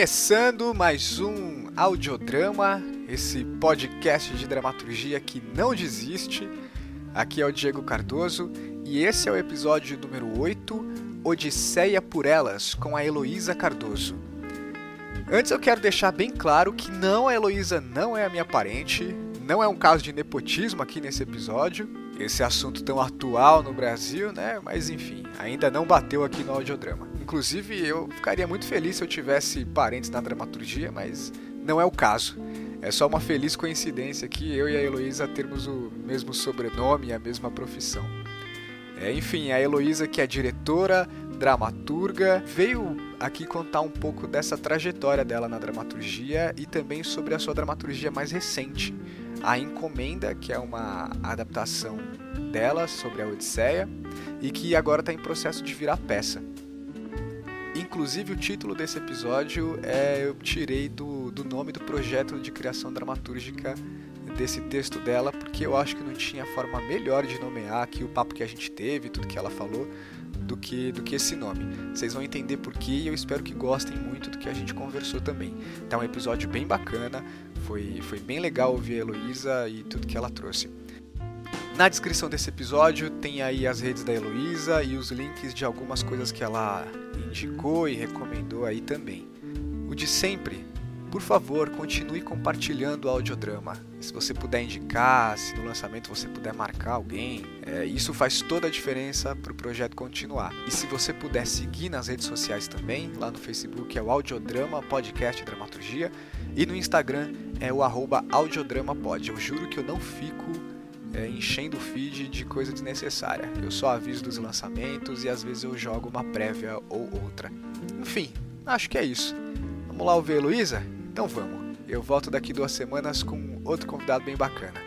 Começando mais um audiodrama, esse podcast de dramaturgia que não desiste. Aqui é o Diego Cardoso e esse é o episódio número 8, Odisseia por Elas, com a Heloísa Cardoso. Antes eu quero deixar bem claro que não, a Heloísa não é a minha parente, não é um caso de nepotismo aqui nesse episódio, esse assunto tão atual no Brasil, né? Mas enfim, ainda não bateu aqui no audiodrama. Inclusive, eu ficaria muito feliz se eu tivesse parentes na dramaturgia, mas não é o caso. É só uma feliz coincidência que eu e a Heloísa termos o mesmo sobrenome e a mesma profissão. É, enfim, a Heloísa, que é diretora, dramaturga, veio aqui contar um pouco dessa trajetória dela na dramaturgia e também sobre a sua dramaturgia mais recente, A Encomenda, que é uma adaptação dela sobre a Odisseia e que agora está em processo de virar peça. Inclusive, o título desse episódio é, eu tirei do, do nome do projeto de criação dramatúrgica desse texto dela, porque eu acho que não tinha forma melhor de nomear aqui o papo que a gente teve, tudo que ela falou, do que, do que esse nome. Vocês vão entender por quê e eu espero que gostem muito do que a gente conversou também. Tá um episódio bem bacana, foi, foi bem legal ouvir a Heloísa e tudo que ela trouxe. Na descrição desse episódio tem aí as redes da Heloísa e os links de algumas coisas que ela indicou e recomendou aí também. O de sempre, por favor, continue compartilhando o audiodrama. Se você puder indicar, se no lançamento você puder marcar alguém, é, isso faz toda a diferença para o projeto continuar. E se você puder seguir nas redes sociais também, lá no Facebook é o Audiodrama Podcast Dramaturgia e no Instagram é o arroba audiodramapod. Eu juro que eu não fico é, enchendo o feed de coisa desnecessária. Eu só aviso dos lançamentos e às vezes eu jogo uma prévia ou outra. Enfim, acho que é isso. Vamos lá ouvir Heloísa? Então vamos. Eu volto daqui duas semanas com outro convidado bem bacana.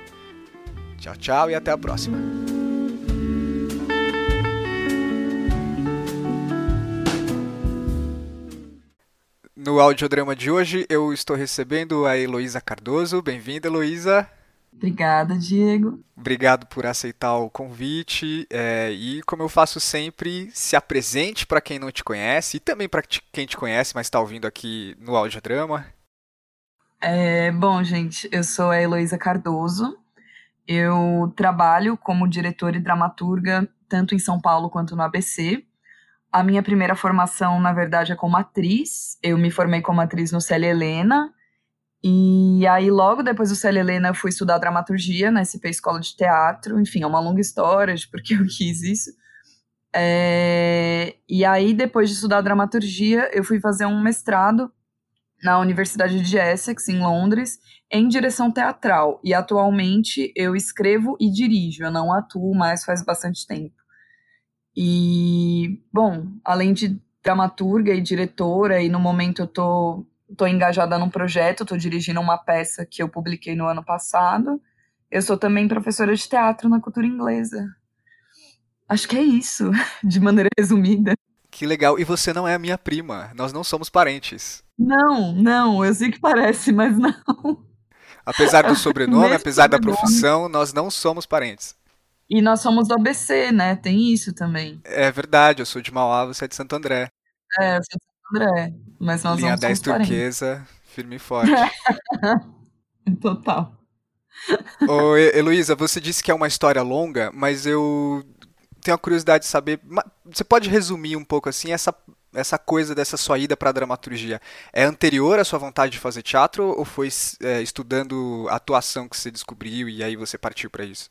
Tchau, tchau e até a próxima. No audiodrama de hoje eu estou recebendo a Heloísa Cardoso. Bem-vinda, Heloísa. Obrigada, Diego. Obrigado por aceitar o convite. É, e como eu faço sempre, se apresente para quem não te conhece e também para quem te conhece, mas está ouvindo aqui no audiodrama. É, bom, gente, eu sou a Heloísa Cardoso. Eu trabalho como diretora e dramaturga tanto em São Paulo quanto no ABC. A minha primeira formação, na verdade, é como atriz. Eu me formei como atriz no Célia Helena e aí, logo depois do Célia Helena, eu fui estudar dramaturgia na SP Escola de Teatro. Enfim, é uma longa história de porque eu quis isso. É... E aí, depois de estudar dramaturgia, eu fui fazer um mestrado na Universidade de Essex, em Londres, em direção teatral. E atualmente eu escrevo e dirijo, eu não atuo mais faz bastante tempo. E, bom, além de dramaturga e diretora, e no momento eu tô estou engajada num projeto, estou dirigindo uma peça que eu publiquei no ano passado. Eu sou também professora de teatro na cultura inglesa. Acho que é isso, de maneira resumida. Que legal. E você não é a minha prima. Nós não somos parentes. Não, não. Eu sei que parece, mas não. Apesar do sobrenome, apesar sobrenome. da profissão, nós não somos parentes. E nós somos do ABC, né? Tem isso também. É verdade. Eu sou de Mauá, você é de Santo André. É, eu sou de André, mas nós Linha não 10 turquesa, firme e forte. Total. Ô, Heloísa, você disse que é uma história longa, mas eu tenho a curiosidade de saber. Você pode resumir um pouco assim essa, essa coisa dessa sua ida para a dramaturgia? É anterior à sua vontade de fazer teatro ou foi é, estudando atuação que você descobriu e aí você partiu para isso?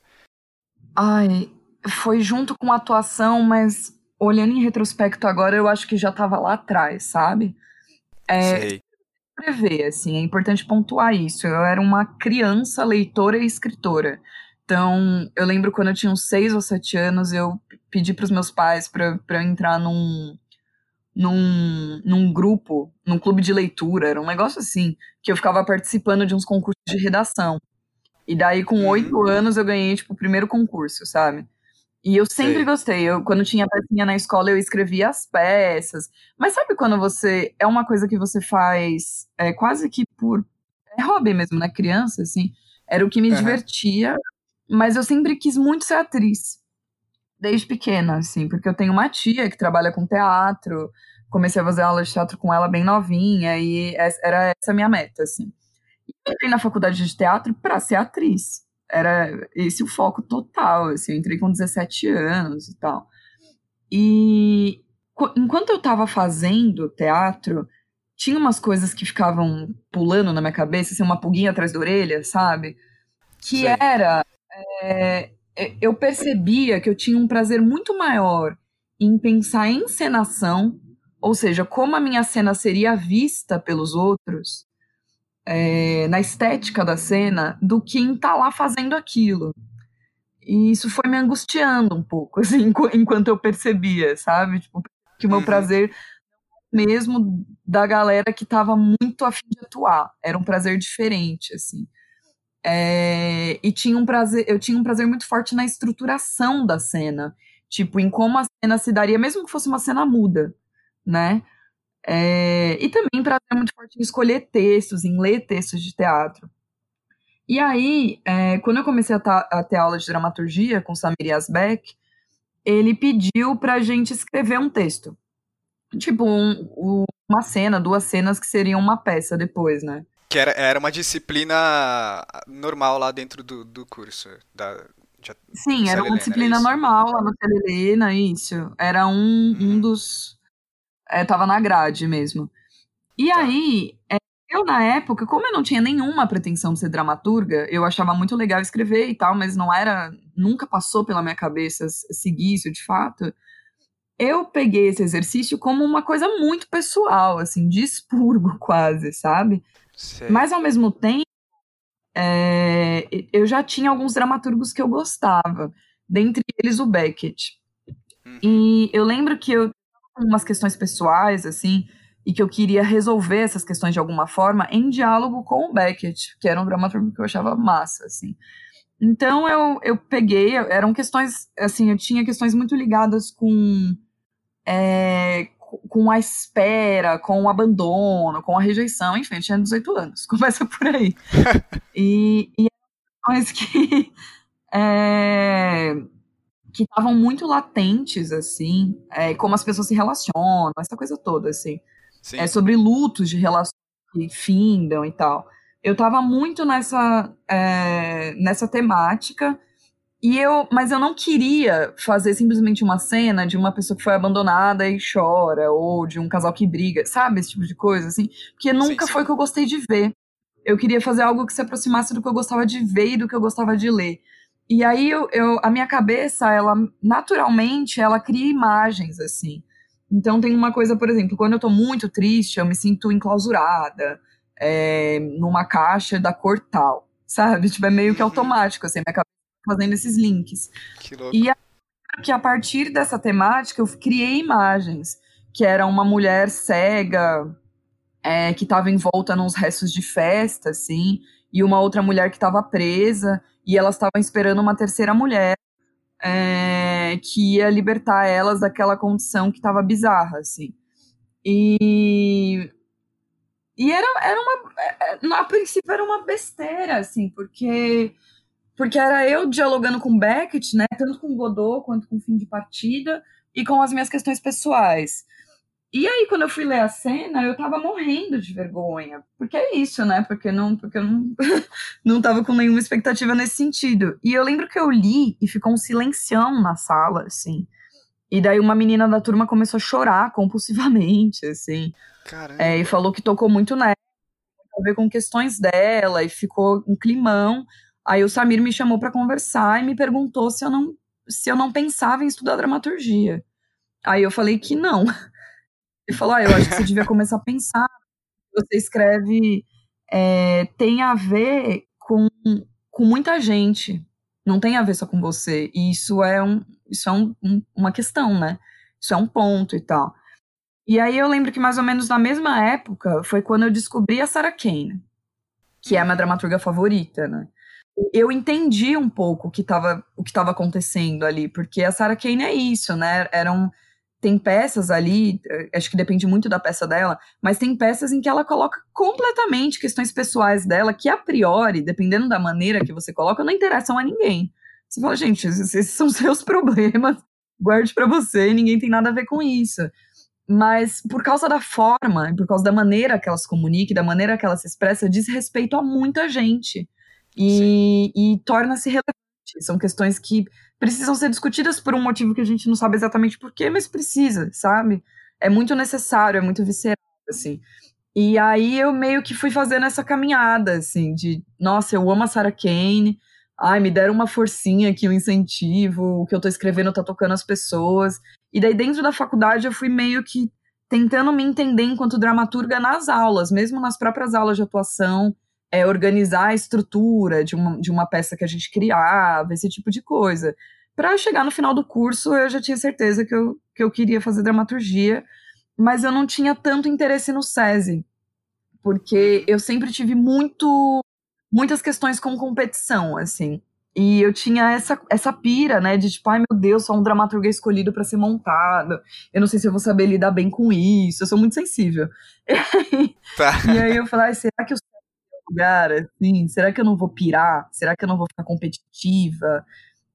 Ai, foi junto com a atuação, mas olhando em retrospecto agora, eu acho que já estava lá atrás, sabe? É, Sei. Prever, assim, é importante pontuar isso. Eu era uma criança leitora e escritora. Então, eu lembro quando eu tinha uns seis ou sete anos, eu pedi para os meus pais para eu entrar num, num, num grupo, num clube de leitura, era um negócio assim, que eu ficava participando de uns concursos de redação. E daí, com uhum. oito anos, eu ganhei, tipo, o primeiro concurso, sabe? E eu sempre Sei. gostei. Eu, quando tinha pecinha na escola, eu escrevia as peças. Mas sabe quando você. É uma coisa que você faz é, quase que por. É hobby mesmo, né? Criança, assim. Era o que me uhum. divertia. Mas eu sempre quis muito ser atriz. desde pequena, assim, porque eu tenho uma tia que trabalha com teatro, comecei a fazer aula de teatro com ela bem novinha, e era essa a minha meta, assim. E eu entrei na faculdade de teatro para ser atriz. Era esse o foco total, assim, eu entrei com 17 anos e tal. E enquanto eu estava fazendo teatro, tinha umas coisas que ficavam pulando na minha cabeça, assim, uma pulguinha atrás da orelha, sabe? Que Sim. era. É, eu percebia que eu tinha um prazer muito maior em pensar em encenação, ou seja, como a minha cena seria vista pelos outros, é, na estética da cena, do que em estar tá lá fazendo aquilo. E isso foi me angustiando um pouco, assim, enquanto eu percebia, sabe? Tipo, que o meu uhum. prazer mesmo da galera que estava muito afim de atuar. Era um prazer diferente, assim. É, e tinha um prazer, eu tinha um prazer muito forte na estruturação da cena, tipo, em como a cena se daria, mesmo que fosse uma cena muda, né? É, e também prazer muito forte em escolher textos, em ler textos de teatro. E aí, é, quando eu comecei a, a, ter aula de dramaturgia com Samir Asbeck, ele pediu pra gente escrever um texto. Tipo, um, uma cena, duas cenas que seriam uma peça depois, né? Que era, era uma disciplina normal lá dentro do, do curso. Da, de, Sim, era uma disciplina normal lá no Helena, isso. Era um, hum. um uhum. dos. É, tava na grade mesmo. E tá. aí, é, eu na época, como eu não tinha nenhuma pretensão de ser dramaturga, eu achava muito legal escrever e tal, mas não era. Nunca passou pela minha cabeça seguir isso de fato eu peguei esse exercício como uma coisa muito pessoal, assim, de expurgo quase, sabe? Mas ao mesmo tempo, é, eu já tinha alguns dramaturgos que eu gostava, dentre eles o Beckett. Uhum. E eu lembro que eu umas questões pessoais, assim, e que eu queria resolver essas questões de alguma forma em diálogo com o Beckett, que era um dramaturgo que eu achava massa, assim. Então eu, eu peguei, eram questões, assim, eu tinha questões muito ligadas com, é, com a espera, com o abandono, com a rejeição, enfim, eu tinha 18 anos, começa por aí. e, e questões que é, que estavam muito latentes, assim, é, como as pessoas se relacionam, essa coisa toda, assim. Sim. É sobre lutos de relações que findam e tal eu tava muito nessa, é, nessa temática. E eu, mas eu não queria fazer simplesmente uma cena de uma pessoa que foi abandonada e chora, ou de um casal que briga, sabe? Esse tipo de coisa, assim. Porque nunca sim, sim. foi o que eu gostei de ver. Eu queria fazer algo que se aproximasse do que eu gostava de ver e do que eu gostava de ler. E aí eu, eu a minha cabeça, ela naturalmente, ela cria imagens, assim. Então tem uma coisa, por exemplo, quando eu tô muito triste, eu me sinto enclausurada é, numa caixa da cor tal, sabe? Tipo, é meio que uhum. automático, assim, minha cabeça tá fazendo esses links. Que louco. E a, que a partir dessa temática eu criei imagens, que era uma mulher cega, é, que estava envolta nos restos de festa, assim, e uma outra mulher que estava presa, e elas estavam esperando uma terceira mulher é, que ia libertar elas daquela condição que estava bizarra, assim. E e era, era uma. É, é, a princípio era uma besteira, assim, porque. Porque era eu dialogando com Beckett, né? Tanto com Godot quanto com o fim de partida, e com as minhas questões pessoais. E aí, quando eu fui ler a cena, eu tava morrendo de vergonha. Porque é isso, né? Porque, não, porque eu não, não tava com nenhuma expectativa nesse sentido. E eu lembro que eu li e ficou um silencião na sala, assim. E daí uma menina da turma começou a chorar compulsivamente, assim. É, e falou que tocou muito nela, a ver com questões dela, e ficou um climão. Aí o Samir me chamou para conversar e me perguntou se eu não se eu não pensava em estudar dramaturgia. Aí eu falei que não. Ele falou: ah, eu acho que você devia começar a pensar. Você escreve é, tem a ver com, com muita gente. Não tem a ver só com você. E isso é, um, isso é um, um, uma questão, né? Isso é um ponto e tal. E aí eu lembro que mais ou menos na mesma época foi quando eu descobri a Sarah Kane, que é a minha dramaturga favorita, né? Eu entendi um pouco o que estava acontecendo ali, porque a Sarah Kane é isso, né? Eram tem peças ali, eh, acho que depende muito da peça dela, mas tem peças em que ela coloca completamente questões pessoais dela que a priori, dependendo da maneira que você coloca, não interessam a ninguém. Você fala, gente, esses são seus problemas, guarde para você, ninguém tem nada a ver com isso. Mas por causa da forma, por causa da maneira que ela se comunica, da maneira que ela se expressa, diz respeito a muita gente. E, e torna-se relevante. São questões que precisam ser discutidas por um motivo que a gente não sabe exatamente porquê, mas precisa, sabe? É muito necessário, é muito visceral, assim. E aí eu meio que fui fazendo essa caminhada, assim, de, nossa, eu amo a Sarah Kane, ai, me deram uma forcinha aqui, um incentivo, o que eu tô escrevendo tá tocando as pessoas. E daí dentro da faculdade eu fui meio que tentando me entender enquanto dramaturga nas aulas, mesmo nas próprias aulas de atuação, é, organizar a estrutura de uma, de uma peça que a gente criava, esse tipo de coisa. Para chegar no final do curso, eu já tinha certeza que eu, que eu queria fazer dramaturgia, mas eu não tinha tanto interesse no SESI, porque eu sempre tive muito muitas questões com competição, assim. E eu tinha essa, essa pira, né, de tipo, ai meu Deus, só um dramaturgo escolhido para ser montado. Eu não sei se eu vou saber lidar bem com isso, eu sou muito sensível. Tá. e aí eu falei, será que eu lugar, assim? Será que eu não vou pirar? Será que eu não vou ficar competitiva?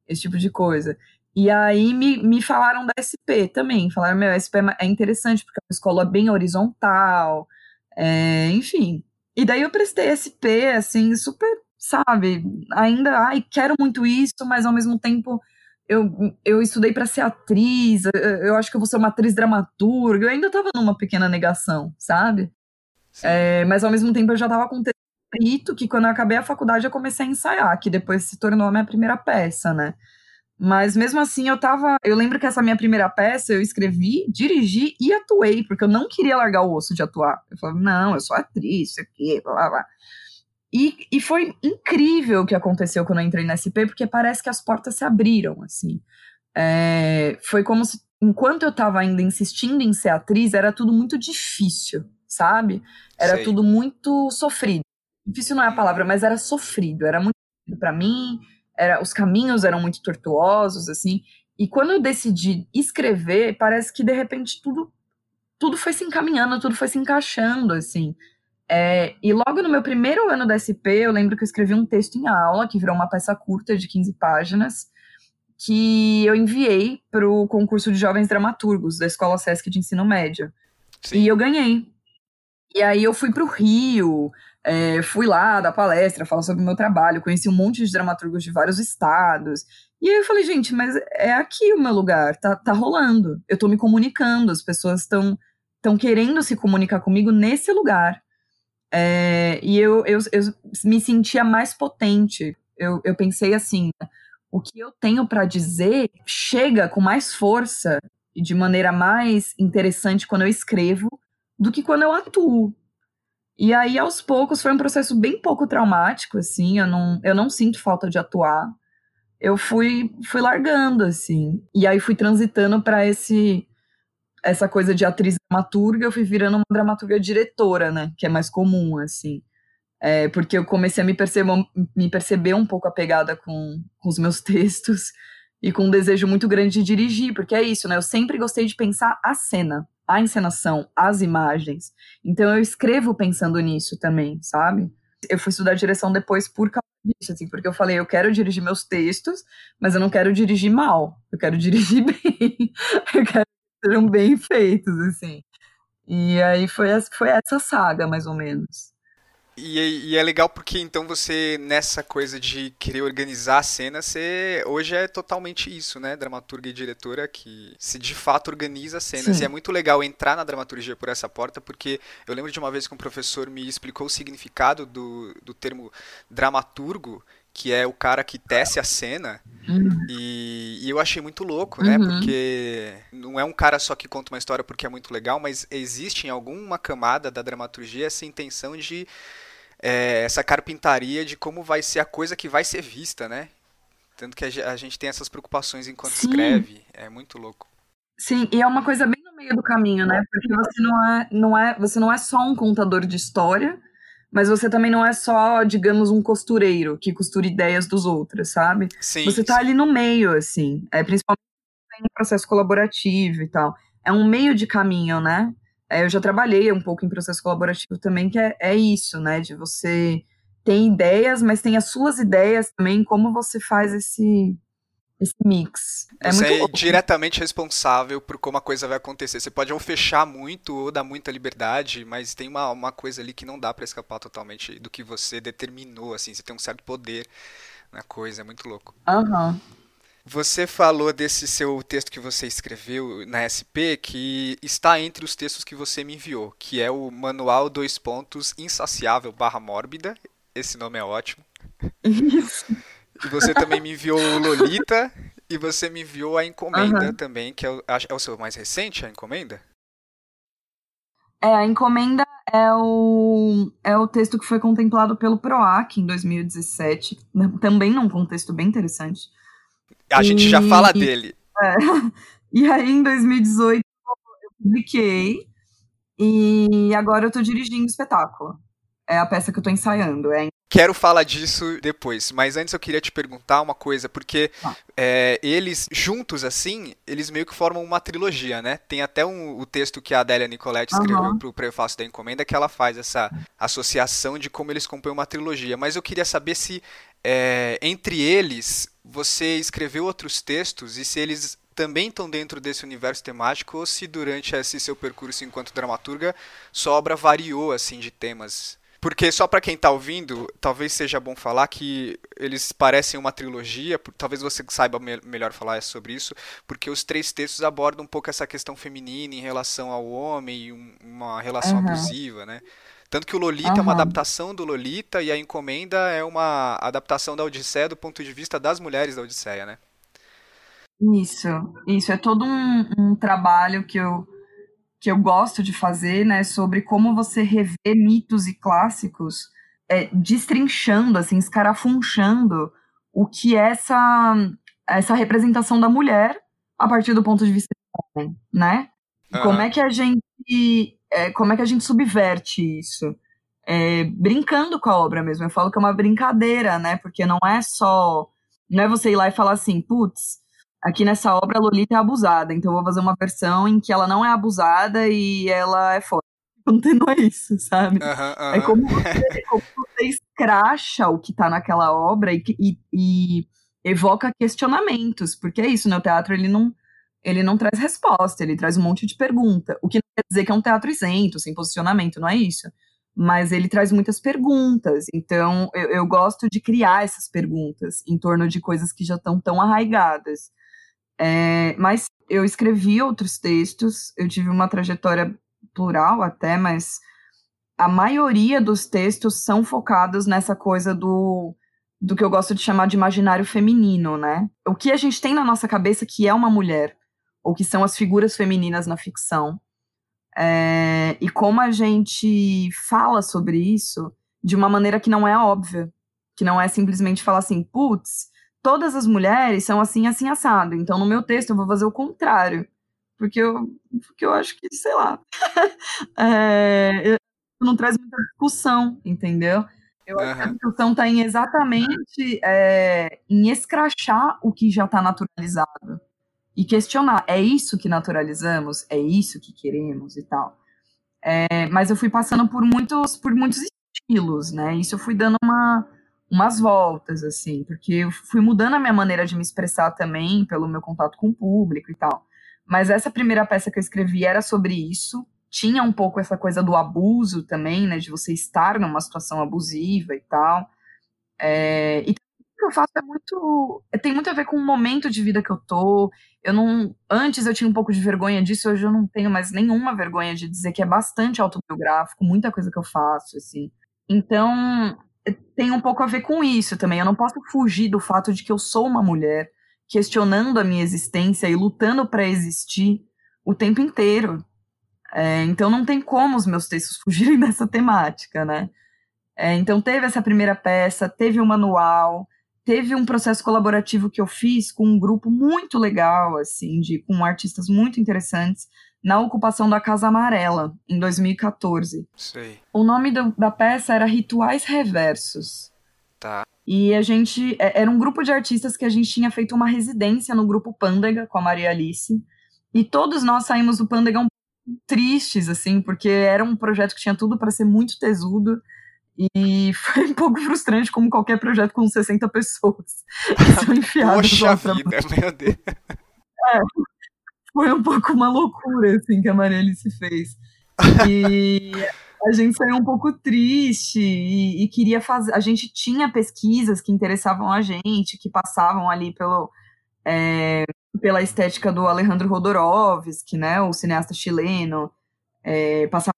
Esse tipo de coisa. E aí me, me falaram da SP também. Falaram, meu, a SP é, é interessante porque é uma escola bem horizontal, é, enfim. E daí eu prestei SP, assim, super, sabe? Ainda, ai, quero muito isso, mas ao mesmo tempo eu, eu estudei para ser atriz, eu, eu, acho que eu vou ser uma atriz dramaturga. Eu ainda tava numa pequena negação, sabe? É, mas ao mesmo tempo eu já tava com escrito que quando eu acabei a faculdade eu comecei a ensaiar, que depois se tornou a minha primeira peça, né? Mas mesmo assim eu tava. Eu lembro que essa minha primeira peça eu escrevi, dirigi e atuei, porque eu não queria largar o osso de atuar. Eu falava, não, eu sou atriz, isso aqui, blá blá blá. E, e foi incrível o que aconteceu quando eu entrei na SP, porque parece que as portas se abriram, assim. É, foi como se, enquanto eu tava ainda insistindo em ser atriz, era tudo muito difícil, sabe? Era Sei. tudo muito sofrido difícil não é a palavra, mas era sofrido, era muito para mim, era os caminhos eram muito tortuosos assim. E quando eu decidi escrever, parece que de repente tudo tudo foi se encaminhando, tudo foi se encaixando assim. É, e logo no meu primeiro ano da SP, eu lembro que eu escrevi um texto em aula, que virou uma peça curta de 15 páginas, que eu enviei para o concurso de jovens dramaturgos da Escola Sesc de Ensino Médio. Sim. E eu ganhei. E aí eu fui para o Rio, é, fui lá dar palestra, falar sobre o meu trabalho, conheci um monte de dramaturgos de vários estados. E aí eu falei, gente, mas é aqui o meu lugar, tá, tá rolando. Eu tô me comunicando, as pessoas estão estão querendo se comunicar comigo nesse lugar. É, e eu, eu, eu me sentia mais potente. Eu, eu pensei assim: o que eu tenho para dizer chega com mais força e de maneira mais interessante quando eu escrevo do que quando eu atuo. E aí, aos poucos, foi um processo bem pouco traumático, assim, eu não, eu não sinto falta de atuar. Eu fui, fui largando, assim, e aí fui transitando para esse essa coisa de atriz dramaturga, eu fui virando uma dramaturga diretora, né, que é mais comum, assim. É, porque eu comecei a me perceber, me perceber um pouco apegada com, com os meus textos e com um desejo muito grande de dirigir, porque é isso, né, eu sempre gostei de pensar a cena a encenação, as imagens. Então eu escrevo pensando nisso também, sabe? Eu fui estudar direção depois por causa disso, assim, porque eu falei, eu quero dirigir meus textos, mas eu não quero dirigir mal, eu quero dirigir bem, eu quero que sejam bem feitos, assim. E aí foi, foi essa saga, mais ou menos. E, e, é legal porque então você, nessa coisa de querer organizar a cena, você hoje é totalmente isso, né? Dramaturga e diretora que se de fato organiza as cenas. Sim. E é muito legal entrar na dramaturgia por essa porta, porque eu lembro de uma vez que um professor me explicou o significado do, do termo dramaturgo, que é o cara que tece a cena. Uhum. E, e, eu achei muito louco, né? Uhum. Porque não é um cara só que conta uma história porque é muito legal, mas existe em alguma camada da dramaturgia essa intenção de é, essa carpintaria de como vai ser a coisa que vai ser vista, né? Tanto que a gente tem essas preocupações enquanto Sim. escreve, é muito louco. Sim, e é uma coisa bem no meio do caminho, né? Porque você não é, não é, você não é só um contador de história, mas você também não é só, digamos, um costureiro que costura ideias dos outros, sabe? Sim, você tá sim. ali no meio, assim, é, principalmente em processo colaborativo e tal. É um meio de caminho, né? É, eu já trabalhei um pouco em processo colaborativo também, que é, é isso, né? De você ter ideias, mas tem as suas ideias também, como você faz esse esse mix. É Você é diretamente responsável por como a coisa vai acontecer. Você pode ou fechar muito ou dar muita liberdade, mas tem uma, uma coisa ali que não dá para escapar totalmente do que você determinou, assim. Você tem um certo poder na coisa, é muito louco. Aham. Uhum. Você falou desse seu texto que você escreveu na SP, que está entre os textos que você me enviou, que é o Manual Dois Pontos Insaciável barra Mórbida. Esse nome é ótimo. Isso. E você também me enviou o Lolita e você me enviou a Encomenda uhum. também, que é o, é o seu mais recente, a Encomenda? É, a Encomenda é o, é o texto que foi contemplado pelo PROAC em 2017, também num contexto bem interessante. A gente e, já fala dele. É, e aí, em 2018, eu publiquei, e agora eu tô dirigindo o espetáculo. É a peça que eu tô ensaiando, é Quero falar disso depois, mas antes eu queria te perguntar uma coisa, porque ah. é, eles, juntos assim, eles meio que formam uma trilogia, né? Tem até um, o texto que a Adélia Nicoletti escreveu uhum. para o prefácio da encomenda, que ela faz essa associação de como eles compõem uma trilogia. Mas eu queria saber se, é, entre eles, você escreveu outros textos e se eles também estão dentro desse universo temático ou se durante esse seu percurso enquanto dramaturga sua obra variou assim de temas porque só para quem está ouvindo, talvez seja bom falar que eles parecem uma trilogia, talvez você saiba me melhor falar sobre isso, porque os três textos abordam um pouco essa questão feminina em relação ao homem e um, uma relação uhum. abusiva, né? Tanto que o Lolita uhum. é uma adaptação do Lolita e a Encomenda é uma adaptação da Odisseia do ponto de vista das mulheres da Odisseia, né? Isso, isso. É todo um, um trabalho que eu que eu gosto de fazer, né, sobre como você rever mitos e clássicos, é, destrinchando, assim, escarafunchando o que é essa, essa representação da mulher a partir do ponto de vista do homem, né? Uhum. Como é que a gente é, como é que a gente subverte isso? É, brincando com a obra mesmo. Eu falo que é uma brincadeira, né? Porque não é só. Não é você ir lá e falar assim, putz, Aqui nessa obra, a Lolita é abusada, então eu vou fazer uma versão em que ela não é abusada e ela é foda. Não é isso, sabe? É como você, como você escracha o que tá naquela obra e, e, e, evoca questionamentos, porque é isso, né? O teatro, ele não, ele não traz resposta, ele traz um monte de pergunta. O que não quer dizer que é um teatro isento, sem posicionamento, não é isso. Mas ele traz muitas perguntas, então eu, eu gosto de criar essas perguntas em torno de coisas que já estão tão arraigadas. É, mas eu escrevi outros textos, eu tive uma trajetória plural até, mas a maioria dos textos são focados nessa coisa do, do que eu gosto de chamar de imaginário feminino, né? O que a gente tem na nossa cabeça que é uma mulher, ou que são as figuras femininas na ficção. É, e como a gente fala sobre isso de uma maneira que não é óbvia, que não é simplesmente falar assim, putz, todas as mulheres são assim, assim, assado. Então, no meu texto, eu vou fazer o contrário. Porque eu, porque eu acho que, sei lá, é, não traz muita discussão, entendeu? Eu acho que a discussão está em exatamente é, em escrachar o que já está naturalizado e questionar, é isso que naturalizamos? É isso que queremos e tal? É, mas eu fui passando por muitos, por muitos estilos, né? Isso eu fui dando uma, umas voltas, assim, porque eu fui mudando a minha maneira de me expressar também pelo meu contato com o público e tal. Mas essa primeira peça que eu escrevi era sobre isso. Tinha um pouco essa coisa do abuso também, né, de você estar numa situação abusiva e tal. É, e que eu faço é muito. tem muito a ver com o momento de vida que eu tô. Eu não. Antes eu tinha um pouco de vergonha disso, hoje eu não tenho mais nenhuma vergonha de dizer que é bastante autobiográfico, muita coisa que eu faço, assim. Então, tem um pouco a ver com isso também. Eu não posso fugir do fato de que eu sou uma mulher questionando a minha existência e lutando para existir o tempo inteiro. É, então não tem como os meus textos fugirem dessa temática, né? É, então teve essa primeira peça, teve o um manual, teve um processo colaborativo que eu fiz com um grupo muito legal, assim, de com artistas muito interessantes na ocupação da Casa Amarela, em 2014. Sei. O nome do, da peça era Rituais Reversos. Tá. E a gente. É, era um grupo de artistas que a gente tinha feito uma residência no grupo Pândega com a Maria Alice. E todos nós saímos do Pândega um tristes, assim, porque era um projeto que tinha tudo para ser muito tesudo. E foi um pouco frustrante, como qualquer projeto com 60 pessoas. São enfiadas Poxa vida, meu Deus. É, foi um pouco uma loucura, assim, que a Marielle fez. E a gente saiu um pouco triste e, e, queria fazer. A gente tinha pesquisas que interessavam a gente, que passavam ali pelo, é, pela estética do Alejandro Rodorovsky, né, o cineasta chileno, é, passava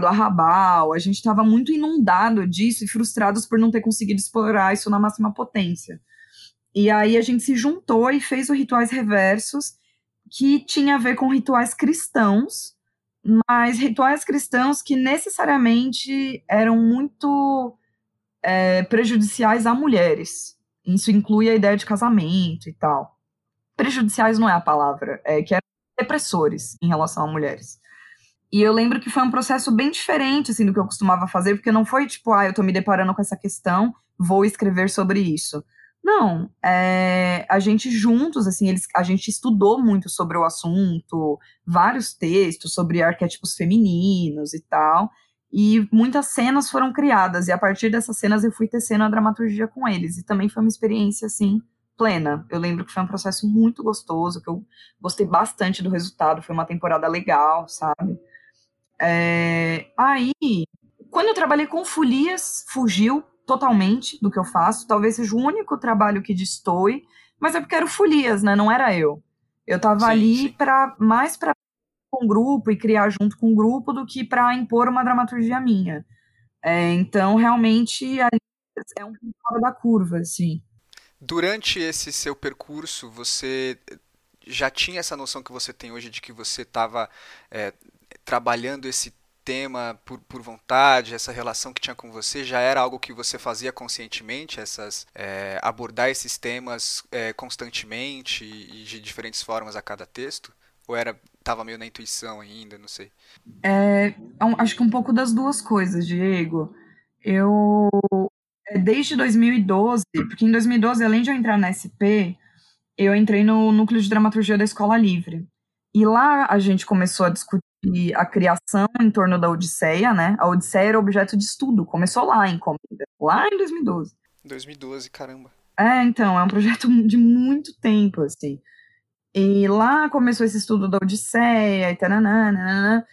do Arrabal. A gente estava muito inundado disso e frustrados por não ter conseguido explorar isso na máxima potência. E aí a gente se juntou e fez o Rituais Reversos, que tinha a ver com rituais cristãos mas rituais cristãos que necessariamente eram muito é, prejudiciais a mulheres. Isso inclui a ideia de casamento e tal. Prejudiciais não é a palavra, é que eram depressores em relação a mulheres. E eu lembro que foi um processo bem diferente assim do que eu costumava fazer, porque não foi tipo, ah, eu tô me deparando com essa questão, vou escrever sobre isso. Não, é, a gente juntos, assim, eles, a gente estudou muito sobre o assunto, vários textos sobre arquétipos femininos e tal, e muitas cenas foram criadas, e a partir dessas cenas eu fui tecendo a dramaturgia com eles, e também foi uma experiência, assim, plena. Eu lembro que foi um processo muito gostoso, que eu gostei bastante do resultado, foi uma temporada legal, sabe? É, aí, quando eu trabalhei com Folias, fugiu totalmente do que eu faço. Talvez seja o único trabalho que destoe, mas é porque era folias, né? Não era eu. Eu tava sim, ali para mais para com um grupo e criar junto com o um grupo do que para impor uma dramaturgia minha. É, então, realmente, é um fora da curva, assim. Durante esse seu percurso, você já tinha essa noção que você tem hoje de que você estava é, trabalhando esse tema por, por vontade, essa relação que tinha com você, já era algo que você fazia conscientemente, essas é, abordar esses temas é, constantemente e de diferentes formas a cada texto? Ou era estava meio na intuição ainda, não sei? É, acho que um pouco das duas coisas, Diego. Eu é, desde 2012, porque em 2012, além de eu entrar na SP, eu entrei no núcleo de dramaturgia da Escola Livre. E lá a gente começou a discutir a criação em torno da Odisseia, né? A Odisseia era objeto de estudo, começou lá em Comida, lá em 2012. 2012, caramba. É, então, é um projeto de muito tempo, assim. E lá começou esse estudo da Odisseia e taranana,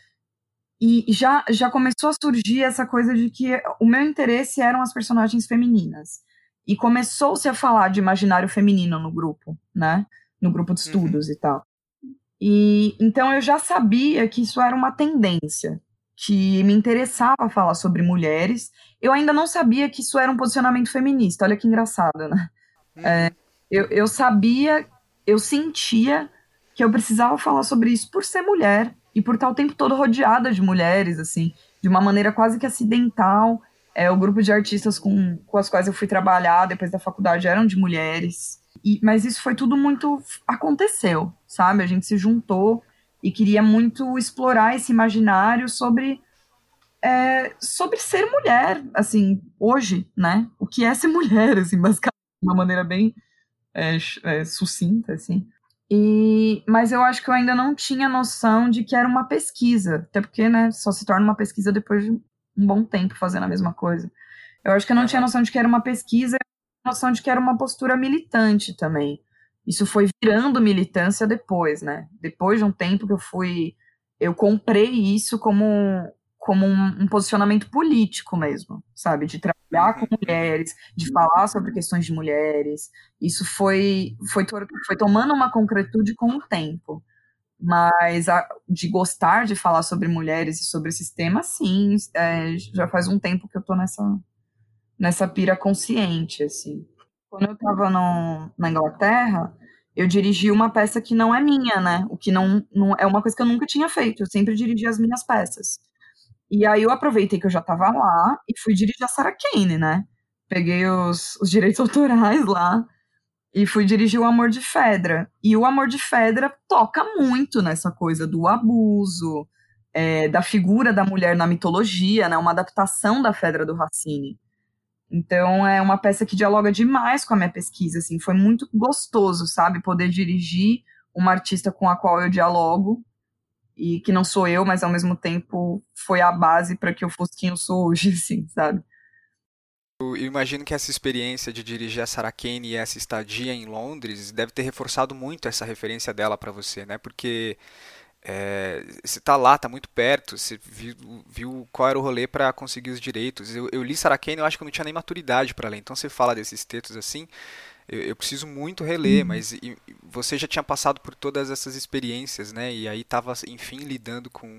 e já, já começou a surgir essa coisa de que o meu interesse eram as personagens femininas. E começou-se a falar de imaginário feminino no grupo, né? No grupo de uhum. estudos uhum. e tal. E então eu já sabia que isso era uma tendência, que me interessava falar sobre mulheres. Eu ainda não sabia que isso era um posicionamento feminista. Olha que engraçado, né? Hum. É, eu, eu sabia, eu sentia que eu precisava falar sobre isso por ser mulher e por estar o tempo todo rodeada de mulheres, assim, de uma maneira quase que acidental. É, o grupo de artistas com, com as quais eu fui trabalhar depois da faculdade eram de mulheres. E, mas isso foi tudo muito. aconteceu, sabe? A gente se juntou e queria muito explorar esse imaginário sobre. É, sobre ser mulher, assim, hoje, né? O que é ser mulher, assim, basicamente, de uma maneira bem é, é, sucinta, assim. E, mas eu acho que eu ainda não tinha noção de que era uma pesquisa, até porque, né, só se torna uma pesquisa depois de um bom tempo fazendo a mesma coisa. Eu acho que eu não tinha noção de que era uma pesquisa, noção de que era uma postura militante também. Isso foi virando militância depois, né? Depois de um tempo que eu fui. Eu comprei isso como, como um, um posicionamento político mesmo, sabe? De trabalhar com uhum. mulheres, de falar sobre questões de mulheres. Isso foi, foi, foi tomando uma concretude com o tempo. Mas a, de gostar de falar sobre mulheres e sobre esses temas, sim. É, já faz um tempo que eu tô nessa, nessa pira consciente, assim. Quando eu estava na Inglaterra, eu dirigi uma peça que não é minha, né? O que não, não é uma coisa que eu nunca tinha feito. Eu sempre dirigi as minhas peças. E aí eu aproveitei que eu já estava lá e fui dirigir a Sarah Kane, né? Peguei os, os direitos autorais lá e fui dirigir o Amor de Fedra. E o Amor de Fedra toca muito nessa coisa do abuso, é, da figura da mulher na mitologia, né? Uma adaptação da Fedra do Racine. Então é uma peça que dialoga demais com a minha pesquisa, assim, foi muito gostoso, sabe, poder dirigir uma artista com a qual eu dialogo e que não sou eu, mas ao mesmo tempo foi a base para que eu fosse quem eu sou hoje, assim, sabe? Eu imagino que essa experiência de dirigir a Sarah Kane e essa estadia em Londres deve ter reforçado muito essa referência dela para você, né? Porque é, você está lá, está muito perto, você viu, viu, qual era o rolê para conseguir os direitos. Eu, eu li Sarah Kane, eu acho que eu não tinha nem maturidade para ler. Então você fala desses textos assim, eu, eu preciso muito reler, uhum. mas e, você já tinha passado por todas essas experiências, né? E aí estava, enfim, lidando com,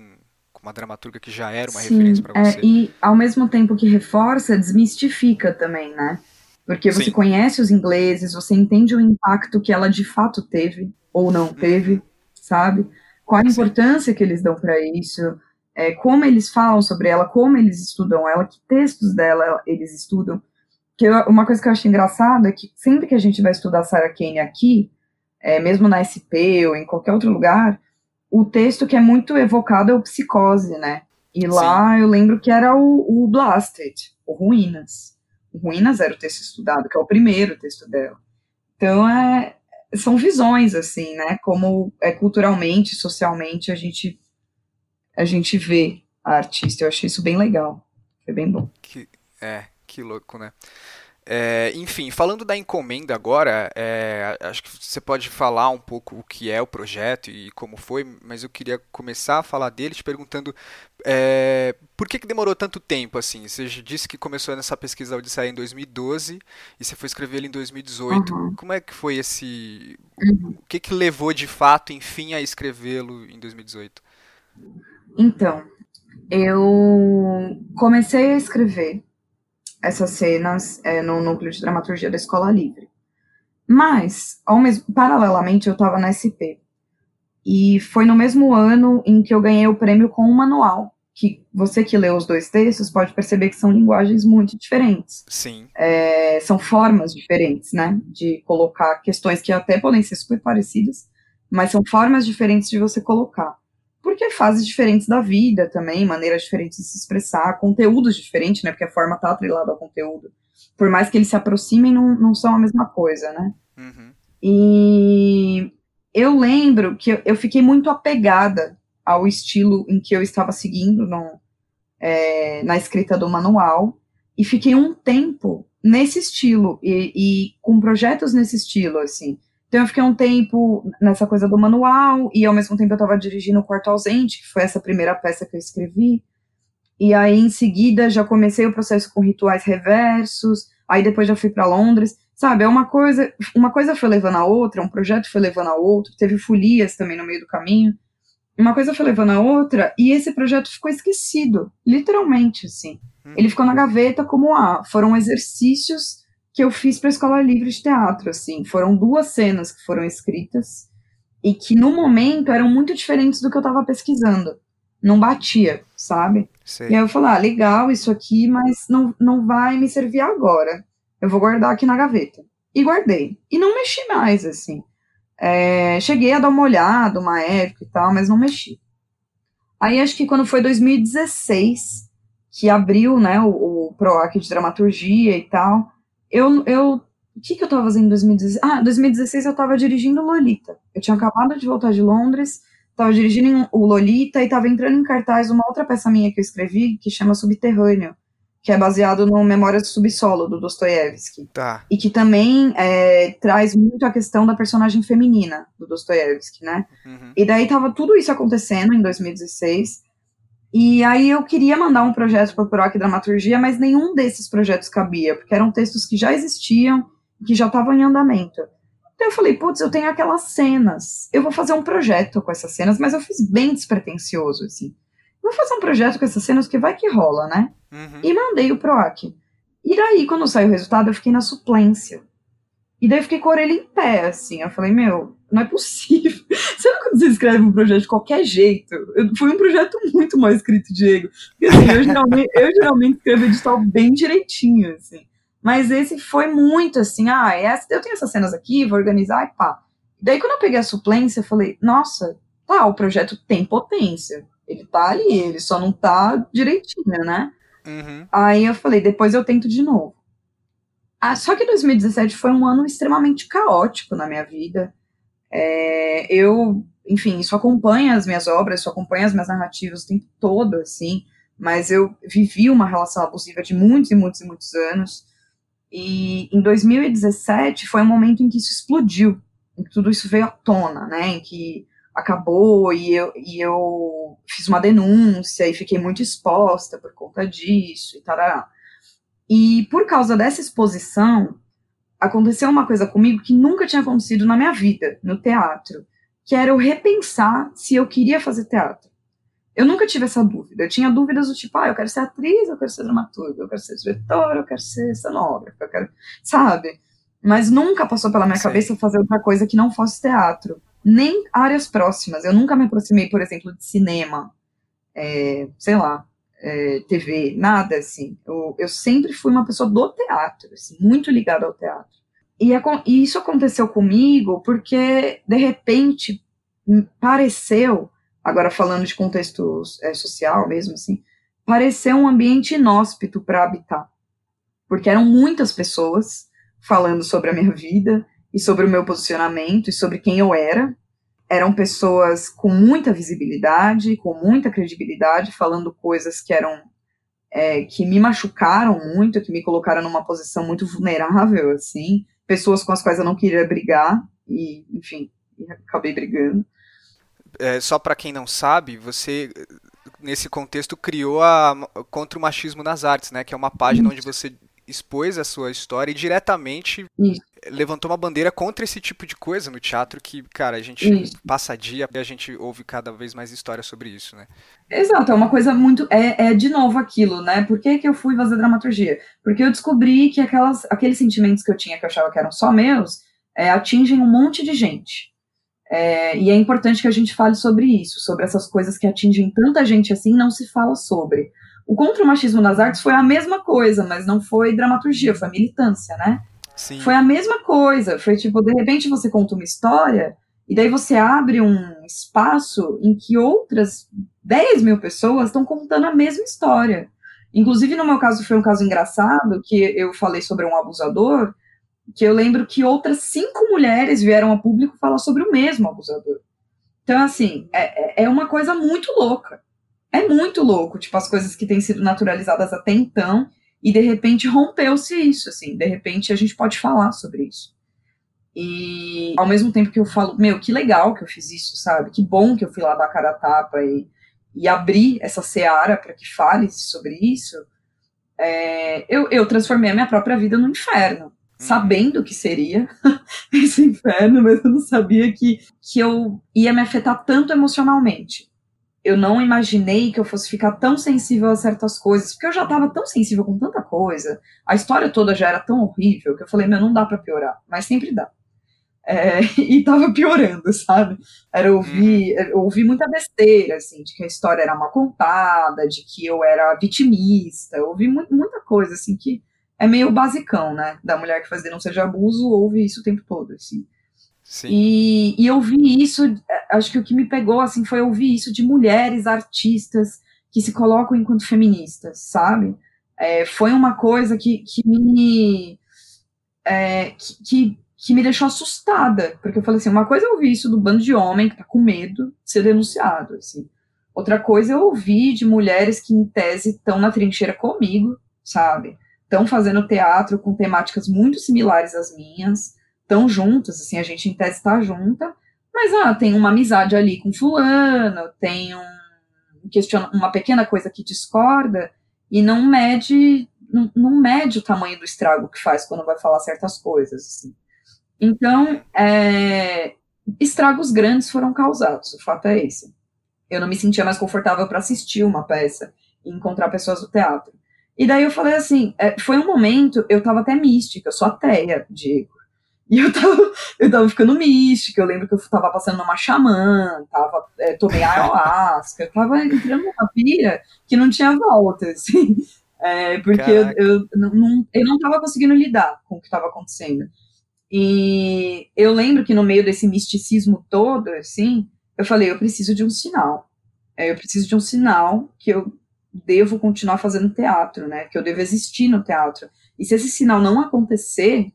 com, uma dramaturga que já era uma Sim, referência para você. É, e ao mesmo tempo que reforça, desmistifica também, né? Porque você Sim. conhece os ingleses, você entende o impacto que ela de fato teve ou não teve, uhum. sabe? Qual a importância que eles dão para isso, é, como eles falam sobre ela, como eles estudam ela, que textos dela eles estudam. Que eu, uma coisa que eu acho engraçada é que sempre que a gente vai estudar Sarah Kane aqui, é, mesmo na SP ou em qualquer outro lugar, o texto que é muito evocado é o Psicose, né? E Sim. lá eu lembro que era o, o Blasted, o Ruínas. O Ruínas era o texto estudado, que é o primeiro texto dela. Então é, são visões, assim, né? Como é culturalmente, socialmente, a gente, a gente vê a artista. Eu achei isso bem legal. Foi bem bom. Que, é, que louco, né? É, enfim, falando da encomenda agora, é, acho que você pode falar um pouco o que é o projeto e como foi, mas eu queria começar a falar dele te perguntando é, por que, que demorou tanto tempo assim? Você disse que começou nessa pesquisa da Odisseia em 2012 e você foi escrever ele em 2018. Uhum. Como é que foi esse. Uhum. O que, que levou de fato, enfim, a escrevê-lo em 2018? Então, eu comecei a escrever essas cenas é, no núcleo de dramaturgia da Escola Livre. Mas, ao mesmo, paralelamente, eu estava na SP. E foi no mesmo ano em que eu ganhei o prêmio com um manual, que você que lê os dois textos pode perceber que são linguagens muito diferentes. Sim. É, são formas diferentes, né, de colocar questões que até podem ser super parecidas, mas são formas diferentes de você colocar porque fases diferentes da vida também, maneiras diferentes de se expressar, conteúdos diferentes, né? Porque a forma tá atrelada ao conteúdo. Por mais que eles se aproximem, não, não são a mesma coisa, né? Uhum. E eu lembro que eu, eu, fiquei muito apegada ao estilo em que eu estava seguindo no, é, na escrita do manual, e fiquei um tempo nesse estilo, e, e com projetos nesse estilo, assim. Então eu fiquei um tempo nessa coisa do manual e ao mesmo tempo eu estava dirigindo o Quarto Ausente, que foi essa primeira peça que eu escrevi. E aí em seguida já comecei o processo com rituais reversos, aí depois já fui para Londres. Sabe, é uma coisa, uma coisa foi levando a outra, um projeto foi levando a outro, teve folias também no meio do caminho. Uma coisa foi levando a outra e esse projeto ficou esquecido, literalmente assim. Ele ficou na gaveta como ah, foram exercícios que eu fiz para a Escola Livre de Teatro, assim. Foram duas cenas que foram escritas e que no momento eram muito diferentes do que eu estava pesquisando. Não batia, sabe? E aí eu falei, ah, legal isso aqui, mas não, não vai me servir agora. Eu vou guardar aqui na gaveta. E guardei. E não mexi mais, assim. É, cheguei a dar uma olhada uma época e tal, mas não mexi. Aí acho que quando foi 2016, que abriu, né, o, o PROAC de dramaturgia e tal, eu, eu o que, que eu estava fazendo em 2016? Ah, 2016 eu estava dirigindo Lolita. Eu tinha acabado de voltar de Londres, estava dirigindo o Lolita e estava entrando em cartaz uma outra peça minha que eu escrevi, que chama Subterrâneo, que é baseado no Memórias do Subsolo, do Dostoiévski. Tá. E que também é, traz muito a questão da personagem feminina do Dostoiévski, né? Uhum. E daí tava tudo isso acontecendo em 2016. E aí eu queria mandar um projeto para o PROC Dramaturgia, mas nenhum desses projetos cabia, porque eram textos que já existiam, que já estavam em andamento. Então eu falei, putz, eu tenho aquelas cenas, eu vou fazer um projeto com essas cenas, mas eu fiz bem despretensioso, assim. Vou fazer um projeto com essas cenas que vai que rola, né? Uhum. E mandei o PROAC. E daí, quando saiu o resultado, eu fiquei na suplência. E daí eu fiquei com a orelha em pé, assim. Eu falei, meu, não é possível. Sabe quando você escreve um projeto de qualquer jeito? Foi um projeto muito mal escrito, Diego. Porque assim, eu geralmente, eu geralmente escrevo edital bem direitinho, assim. Mas esse foi muito assim, ah, essa, eu tenho essas cenas aqui, vou organizar e pá. Daí quando eu peguei a suplência, eu falei, nossa, tá, o projeto tem potência. Ele tá ali, ele só não tá direitinho, né? Uhum. Aí eu falei, depois eu tento de novo. Ah, só que 2017 foi um ano extremamente caótico na minha vida. É, eu, enfim, isso acompanha as minhas obras, isso acompanha as minhas narrativas o tempo todo, assim. mas eu vivi uma relação abusiva de muitos e muitos e muitos anos. E em 2017 foi um momento em que isso explodiu, em que tudo isso veio à tona, né? Em que acabou e eu, e eu fiz uma denúncia e fiquei muito exposta por conta disso e tal. E por causa dessa exposição, aconteceu uma coisa comigo que nunca tinha acontecido na minha vida, no teatro, que era eu repensar se eu queria fazer teatro. Eu nunca tive essa dúvida. Eu tinha dúvidas do tipo, ah, eu quero ser atriz, eu quero ser dramaturga, eu quero ser diretora, eu quero ser cenógrafa, eu quero. Sabe? Mas nunca passou pela minha Sim. cabeça fazer outra coisa que não fosse teatro. Nem áreas próximas. Eu nunca me aproximei, por exemplo, de cinema. É, sei lá, é, TV, nada assim. Eu, eu sempre fui uma pessoa do teatro, assim, muito ligada ao teatro. E, e isso aconteceu comigo porque, de repente, pareceu agora falando de contexto é, social mesmo, assim, pareceu um ambiente inóspito para habitar. Porque eram muitas pessoas falando sobre a minha vida e sobre o meu posicionamento e sobre quem eu era. Eram pessoas com muita visibilidade, com muita credibilidade, falando coisas que eram é, que me machucaram muito, que me colocaram numa posição muito vulnerável, assim, pessoas com as quais eu não queria brigar e, enfim, acabei brigando é, só para quem não sabe, você nesse contexto criou a contra o machismo nas artes, né? Que é uma página onde você expôs a sua história e diretamente Isso. levantou uma bandeira contra esse tipo de coisa no teatro que, cara, a gente isso. passa dia e a gente ouve cada vez mais histórias sobre isso, né? Exato, é uma coisa muito. É, é de novo aquilo, né? Por que, que eu fui fazer dramaturgia? Porque eu descobri que aquelas, aqueles sentimentos que eu tinha, que eu achava que eram só meus, é, atingem um monte de gente. É, e é importante que a gente fale sobre isso, sobre essas coisas que atingem tanta gente assim, não se fala sobre. O contra o machismo nas artes foi a mesma coisa, mas não foi dramaturgia, foi militância, né? Sim. Foi a mesma coisa. Foi tipo, de repente você conta uma história e daí você abre um espaço em que outras 10 mil pessoas estão contando a mesma história. Inclusive, no meu caso, foi um caso engraçado que eu falei sobre um abusador que eu lembro que outras cinco mulheres vieram a público falar sobre o mesmo abusador. Então, assim, é, é, é uma coisa muito louca. É muito louco, tipo, as coisas que têm sido naturalizadas até então, e de repente rompeu-se isso, assim, de repente a gente pode falar sobre isso. E ao mesmo tempo que eu falo, meu, que legal que eu fiz isso, sabe? Que bom que eu fui lá dar cara a tapa e, e abrir essa seara para que fale sobre isso, é, eu, eu transformei a minha própria vida no inferno sabendo que seria esse inferno, mas eu não sabia que, que eu ia me afetar tanto emocionalmente. Eu não imaginei que eu fosse ficar tão sensível a certas coisas, porque eu já estava tão sensível com tanta coisa, a história toda já era tão horrível que eu falei, meu, não dá para piorar, mas sempre dá. É, e tava piorando, sabe? Era ouvir, uhum. ouvir muita besteira, assim, de que a história era mal contada, de que eu era vitimista, eu ouvi mu muita coisa, assim, que é meio basicão, né? Da mulher que faz denúncia de abuso, ouve isso o tempo todo, assim. Sim. E, e eu vi isso, acho que o que me pegou, assim, foi ouvir isso de mulheres artistas que se colocam enquanto feministas, sabe? É, foi uma coisa que, que me... É, que, que, me deixou assustada, porque eu falei assim, uma coisa é ouvir isso do bando de homem que tá com medo de ser denunciado, assim. Outra coisa é ouvir de mulheres que, em tese, estão na trincheira comigo, sabe? estão fazendo teatro com temáticas muito similares às minhas, estão juntas, assim, a gente em tese está junta, mas ah, tem uma amizade ali com fulano, tem um, questiona, uma pequena coisa que discorda e não mede não, não, mede o tamanho do estrago que faz quando vai falar certas coisas. Assim. Então, é, estragos grandes foram causados, o fato é esse. Eu não me sentia mais confortável para assistir uma peça e encontrar pessoas do teatro. E daí eu falei assim, é, foi um momento, eu tava até mística, eu sou ateia, Diego. E eu tava, eu tava ficando mística, eu lembro que eu tava passando numa xamã, tava, é, tomei ayahuasca, eu tava entrando numa pira que não tinha volta, assim. É, porque eu, eu, não, eu não tava conseguindo lidar com o que tava acontecendo. E eu lembro que no meio desse misticismo todo, assim, eu falei, eu preciso de um sinal. É, eu preciso de um sinal que eu devo continuar fazendo teatro, né? Que eu devo existir no teatro. E se esse sinal não acontecer,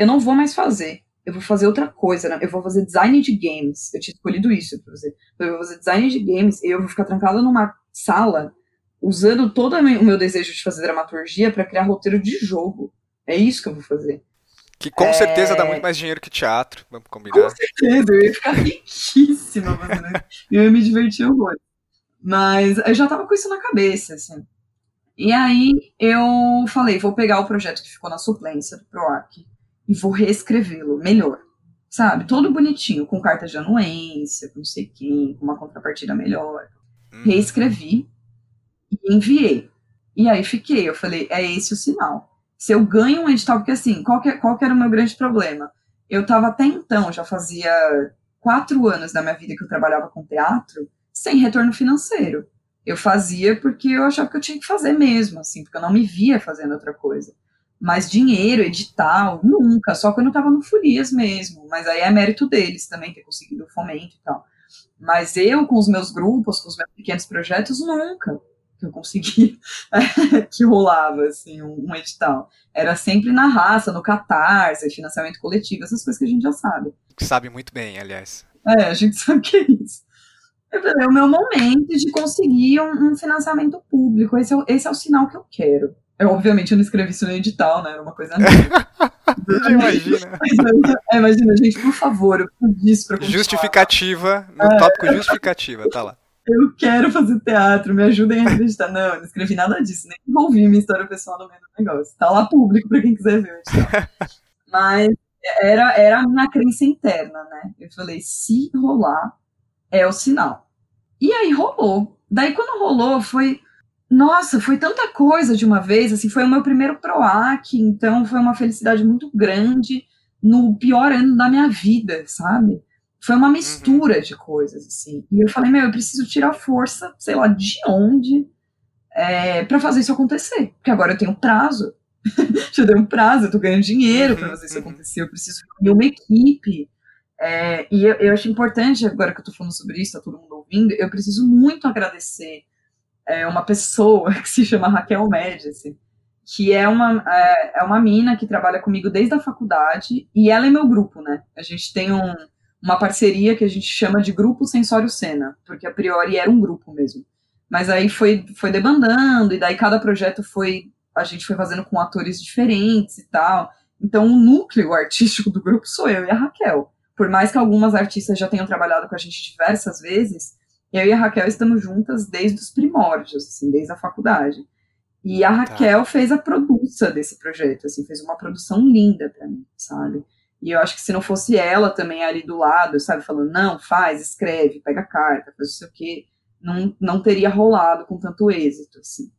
eu não vou mais fazer. Eu vou fazer outra coisa, né? Eu vou fazer design de games. Eu tinha escolhido isso pra fazer. Eu vou fazer design de games e eu vou ficar trancada numa sala usando todo o meu desejo de fazer dramaturgia para criar roteiro de jogo. É isso que eu vou fazer. Que com é... certeza dá muito mais dinheiro que teatro, vamos combinar. Com certeza, eu ia ficar riquíssima fazendo Eu ia me divertir horror. Mas eu já tava com isso na cabeça, assim. E aí eu falei, vou pegar o projeto que ficou na suplência do PROAC e vou reescrevê-lo melhor. Sabe? Todo bonitinho, com carta de anuência, com não sei quem, com uma contrapartida melhor. Hum. Reescrevi e enviei. E aí fiquei, eu falei, é esse o sinal se eu ganho um edital, porque assim, qual que, qual que era o meu grande problema? Eu estava até então, já fazia quatro anos da minha vida que eu trabalhava com teatro, sem retorno financeiro. Eu fazia porque eu achava que eu tinha que fazer mesmo, assim, porque eu não me via fazendo outra coisa. Mas dinheiro, edital, nunca, só quando eu estava no Furias mesmo. Mas aí é mérito deles também ter conseguido o fomento e tal. Mas eu, com os meus grupos, com os meus pequenos projetos, nunca que eu consegui que rolava assim um, um, edital. Era sempre na raça, no catarse, financiamento coletivo, essas coisas que a gente já sabe. Sabe muito bem, aliás. É, a gente sabe que é isso. É o meu momento de conseguir um, um financiamento público. Esse é, esse é o sinal que eu quero. Eu, obviamente, eu não escrevi isso no edital, né? Era uma coisa minha. imagina. É, imagina, gente, por favor, eu preciso disso pra Justificativa, no é. tópico justificativa, tá lá eu quero fazer teatro, me ajudem a acreditar. Não, eu não escrevi nada disso, nem envolvi minha história pessoal no meio do negócio. Tá lá público para quem quiser ver. Mas era, era a minha crença interna, né? Eu falei, se rolar, é o sinal. E aí rolou. Daí quando rolou, foi. Nossa, foi tanta coisa de uma vez, assim, foi o meu primeiro PROAC, então foi uma felicidade muito grande no pior ano da minha vida, sabe? Foi uma mistura uhum. de coisas, assim. E eu falei, meu, eu preciso tirar força, sei lá, de onde, é, para fazer isso acontecer. Porque agora eu tenho prazo. Já dei um prazo, eu tô ganhando dinheiro para uhum, fazer isso uhum. acontecer. Eu preciso reunir uma equipe. É, e eu, eu, acho importante, agora que eu tô falando sobre isso, tá todo mundo ouvindo, eu preciso muito agradecer é, uma pessoa que se chama Raquel Médici, que é uma, é, é uma mina que trabalha comigo desde a faculdade, e ela é meu grupo, né? A gente tem um uma parceria que a gente chama de Grupo Sensório Cena, porque a priori era um grupo mesmo. Mas aí foi, foi debandando, e daí cada projeto foi. A gente foi fazendo com atores diferentes e tal. Então o núcleo artístico do grupo sou eu e a Raquel. Por mais que algumas artistas já tenham trabalhado com a gente diversas vezes, eu e a Raquel estamos juntas desde os primórdios, assim, desde a faculdade. E a tá. Raquel tá. fez a produção desse projeto, assim, fez uma produção linda para mim, sabe? E eu acho que se não fosse ela também ali do lado, sabe, falando, não, faz, escreve, pega carta, faz não sei o quê, não, não teria rolado com tanto êxito, assim.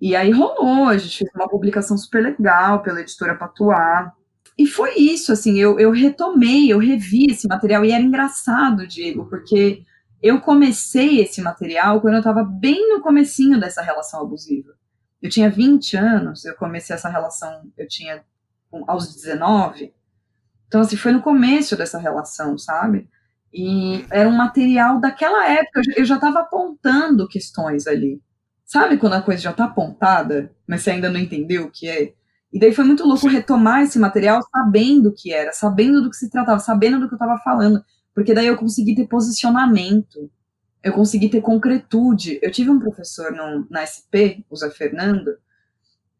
E aí rolou, a gente fez uma publicação super legal pela editora Patuá. E foi isso, assim, eu, eu retomei, eu revi esse material, e era engraçado, Diego, porque eu comecei esse material quando eu estava bem no comecinho dessa relação abusiva. Eu tinha 20 anos, eu comecei essa relação, eu tinha aos 19, então, assim, foi no começo dessa relação, sabe? E era um material daquela época, eu já estava apontando questões ali. Sabe quando a coisa já está apontada, mas você ainda não entendeu o que é? E daí foi muito louco retomar esse material sabendo o que era, sabendo do que se tratava, sabendo do que eu estava falando, porque daí eu consegui ter posicionamento, eu consegui ter concretude. Eu tive um professor no, na SP, o Zé Fernando,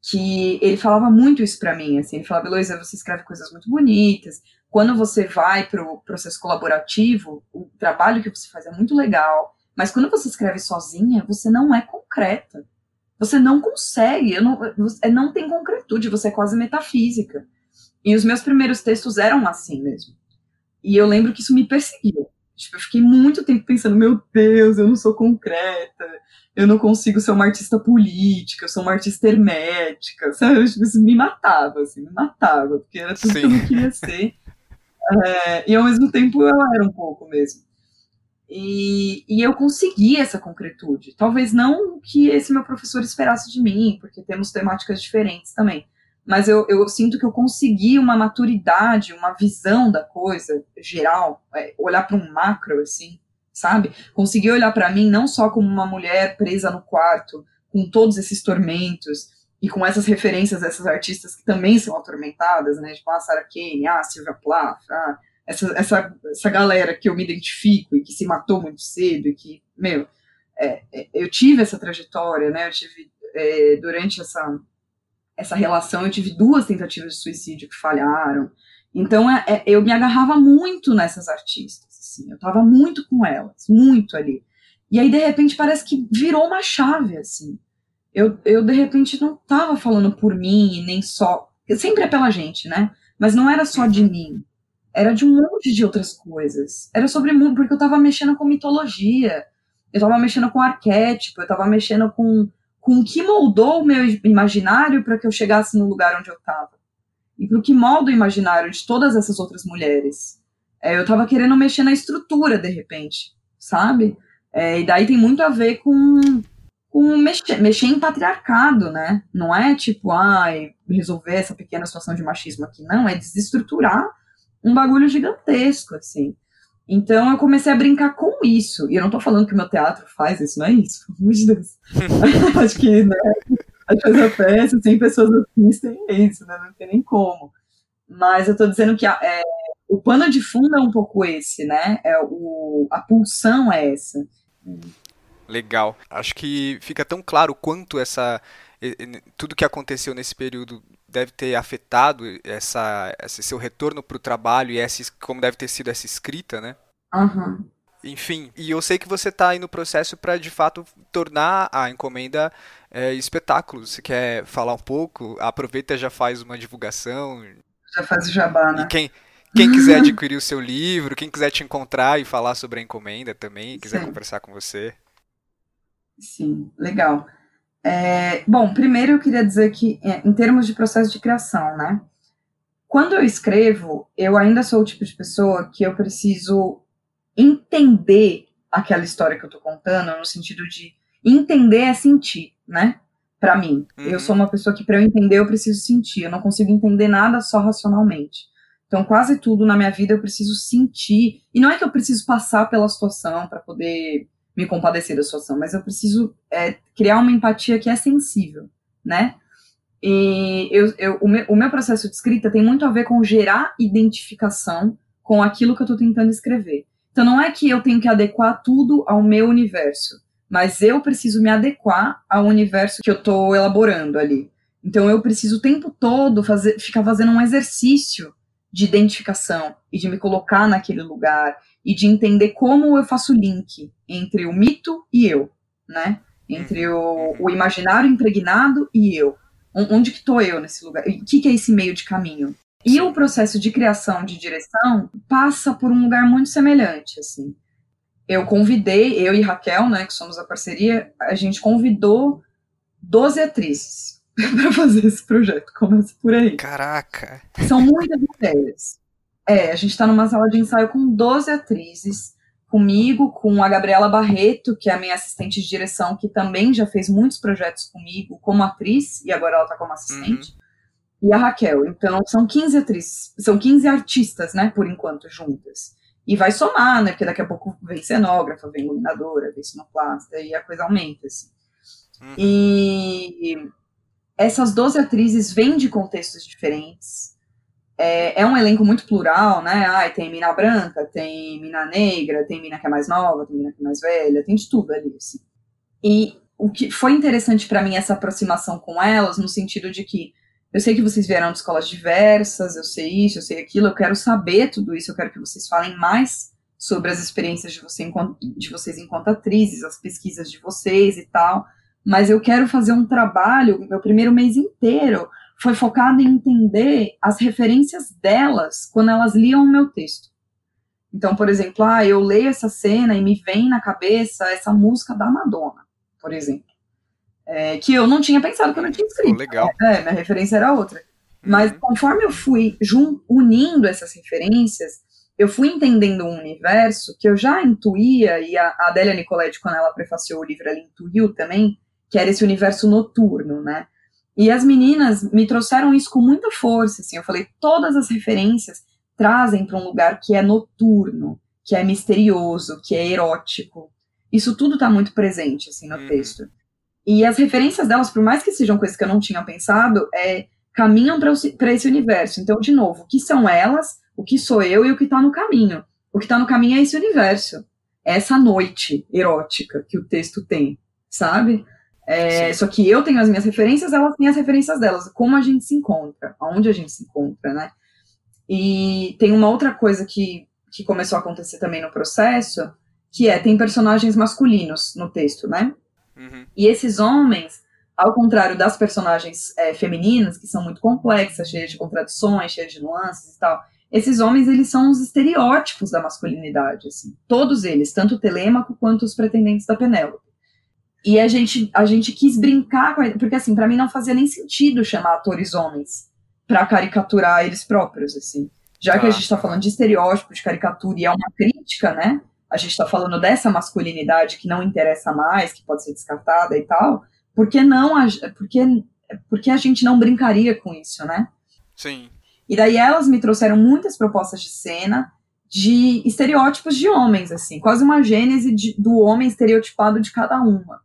que ele falava muito isso para mim, assim, ele falava, Heloísa, você escreve coisas muito bonitas, quando você vai para o processo colaborativo, o trabalho que você faz é muito legal, mas quando você escreve sozinha, você não é concreta, você não consegue, não, não tem concretude, você é quase metafísica, e os meus primeiros textos eram assim mesmo, e eu lembro que isso me perseguiu, tipo, eu fiquei muito tempo pensando, meu Deus, eu não sou concreta, eu não consigo ser uma artista política, eu sou uma artista hermética, sabe? Isso me matava, assim, me matava, porque era tudo Sim. que eu não queria ser. É, e ao mesmo tempo eu era um pouco mesmo. E, e eu consegui essa concretude. Talvez não o que esse meu professor esperasse de mim, porque temos temáticas diferentes também. Mas eu, eu sinto que eu consegui uma maturidade, uma visão da coisa geral, é, olhar para um macro, assim, sabe? Conseguir olhar para mim não só como uma mulher presa no quarto, com todos esses tormentos e com essas referências dessas artistas que também são atormentadas, né? Tipo, a ah, Sarah Kane, a ah, Sylvia Plath, ah, essa, essa, essa galera que eu me identifico e que se matou muito cedo e que, meu, é, é, eu tive essa trajetória, né? Eu tive é, durante essa essa relação, eu tive duas tentativas de suicídio que falharam. Então, é, é, eu me agarrava muito nessas artistas, assim, eu estava muito com elas, muito ali. E aí, de repente, parece que virou uma chave, assim. Eu, eu de repente, não estava falando por mim, nem só. Sempre é pela gente, né? Mas não era só de mim. Era de um monte de outras coisas. Era sobre mundo, porque eu estava mexendo com mitologia, eu estava mexendo com arquétipo, eu estava mexendo com, com o que moldou o meu imaginário para que eu chegasse no lugar onde eu estava. E para o que molda o imaginário de todas essas outras mulheres. É, eu estava querendo mexer na estrutura, de repente, sabe? É, e daí tem muito a ver com, com mexer, mexer em patriarcado, né? Não é tipo, ai, resolver essa pequena situação de machismo aqui. Não, é desestruturar um bagulho gigantesco, assim. Então eu comecei a brincar com isso. E eu não tô falando que o meu teatro faz isso, não é isso, de Deus. Acho que, né, a fazer peça, 100 pessoas assistem, é isso, né, não tem nem como. Mas eu tô dizendo que a, é, o pano de fundo é um pouco esse, né, é o, a pulsão é essa. Legal. Acho que fica tão claro quanto essa tudo que aconteceu nesse período deve ter afetado essa, esse seu retorno para o trabalho e essa, como deve ter sido essa escrita, né? Uhum. Enfim, e eu sei que você está aí no processo para de fato tornar a encomenda é, espetáculo. Você quer falar um pouco? Aproveita já faz uma divulgação. Já faz o jabá, né? E quem, quem quiser adquirir o seu livro, quem quiser te encontrar e falar sobre a encomenda também, quiser Sim. conversar com você. Sim, legal. É, bom, primeiro eu queria dizer que, é, em termos de processo de criação, né? Quando eu escrevo, eu ainda sou o tipo de pessoa que eu preciso entender aquela história que eu tô contando, no sentido de entender é sentir, né? Para mim. Uhum. Eu sou uma pessoa que, para eu entender, eu preciso sentir. Eu não consigo entender nada só racionalmente. Então, quase tudo na minha vida eu preciso sentir. E não é que eu preciso passar pela situação para poder me compadecer da situação, mas eu preciso é, criar uma empatia que é sensível, né? E eu, eu, o, meu, o meu processo de escrita tem muito a ver com gerar identificação com aquilo que eu estou tentando escrever. Então não é que eu tenho que adequar tudo ao meu universo, mas eu preciso me adequar ao universo que eu estou elaborando ali. Então eu preciso o tempo todo fazer, ficar fazendo um exercício de identificação e de me colocar naquele lugar e de entender como eu faço o link entre o mito e eu, né? Entre o, o imaginário impregnado e eu. Onde que estou eu nesse lugar? O que, que é esse meio de caminho? E o processo de criação de direção passa por um lugar muito semelhante, assim. Eu convidei, eu e Raquel, né, que somos a parceria, a gente convidou 12 atrizes para fazer esse projeto. Começa por aí. Caraca! São muitas ideias. É, a gente está numa sala de ensaio com 12 atrizes, comigo, com a Gabriela Barreto, que é a minha assistente de direção, que também já fez muitos projetos comigo como atriz, e agora ela está como assistente, uhum. e a Raquel. Então, são 15 atrizes, são 15 artistas, né, por enquanto, juntas. E vai somar, né, porque daqui a pouco vem cenógrafa, vem iluminadora, vem sonoplasta, e a coisa aumenta, assim. Uhum. E essas 12 atrizes vêm de contextos diferentes, é, é, um elenco muito plural, né? Ai, tem mina branca, tem mina negra, tem mina que é mais nova, tem mina que é mais velha, tem de tudo ali, assim. E o que foi interessante para mim essa aproximação com elas, no sentido de que eu sei que vocês vieram de escolas diversas, eu sei isso, eu sei aquilo, eu quero saber tudo isso, eu quero que vocês falem mais sobre as experiências de, você, de vocês enquanto atrizes, as pesquisas de vocês e tal, mas eu quero fazer um trabalho, meu primeiro mês inteiro, foi focado em entender as referências delas quando elas liam o meu texto. Então, por exemplo, ah, eu leio essa cena e me vem na cabeça essa música da Madonna, por exemplo. É, que eu não tinha pensado quando eu tinha escrito. Oh, legal. É, minha referência era outra. Uhum. Mas conforme eu fui unindo essas referências, eu fui entendendo um universo que eu já intuía, e a Adélia Nicoletti, quando ela prefaciou o livro, ela intuiu também, que era esse universo noturno, né? E as meninas me trouxeram isso com muita força, assim, eu falei, todas as referências trazem para um lugar que é noturno, que é misterioso, que é erótico. Isso tudo está muito presente, assim, no uhum. texto. E as referências delas, por mais que sejam coisas que eu não tinha pensado, é, caminham para esse universo. Então, de novo, o que são elas, o que sou eu e o que está no caminho. O que está no caminho é esse universo. essa noite erótica que o texto tem, sabe? É, só que eu tenho as minhas referências, elas têm as referências delas, como a gente se encontra, aonde a gente se encontra, né? E tem uma outra coisa que, que começou a acontecer também no processo, que é, tem personagens masculinos no texto, né? Uhum. E esses homens, ao contrário das personagens é, femininas, que são muito complexas, cheias de contradições, cheias de nuances e tal, esses homens, eles são os estereótipos da masculinidade, assim. Todos eles, tanto o Telêmaco quanto os pretendentes da Penélope. E a gente, a gente quis brincar com ele, porque assim, para mim não fazia nem sentido chamar atores homens para caricaturar eles próprios, assim. Já ah. que a gente está falando de estereótipo, de caricatura, e é uma crítica, né? A gente está falando dessa masculinidade que não interessa mais, que pode ser descartada e tal por que não, porque, porque a gente não brincaria com isso, né? Sim. E daí elas me trouxeram muitas propostas de cena de estereótipos de homens, assim, quase uma gênese de, do homem estereotipado de cada uma.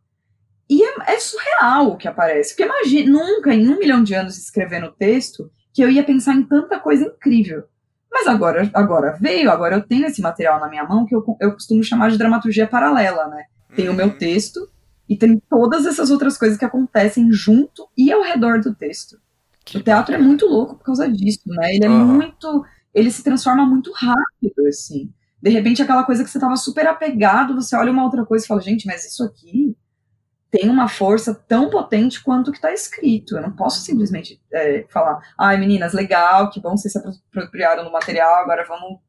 E é, é, surreal o que aparece, porque imagina, nunca em um milhão de anos escrevendo texto que eu ia pensar em tanta coisa incrível. Mas agora, agora veio, agora eu tenho esse material na minha mão que eu, eu costumo chamar de dramaturgia paralela, né? Tem uhum. o meu uhum. texto e tem todas essas outras coisas que acontecem junto e ao redor do texto. Que o teatro bacana. é muito louco por causa disso, né? Ele é uhum. muito. Ele se transforma muito rápido, assim. De repente, aquela coisa que você estava super apegado, você olha uma outra coisa e fala, gente, mas isso aqui tem uma força tão potente quanto o que está escrito. Eu não posso simplesmente é, falar, ai, meninas, legal, que bom vocês se apropriaram do material, agora vamos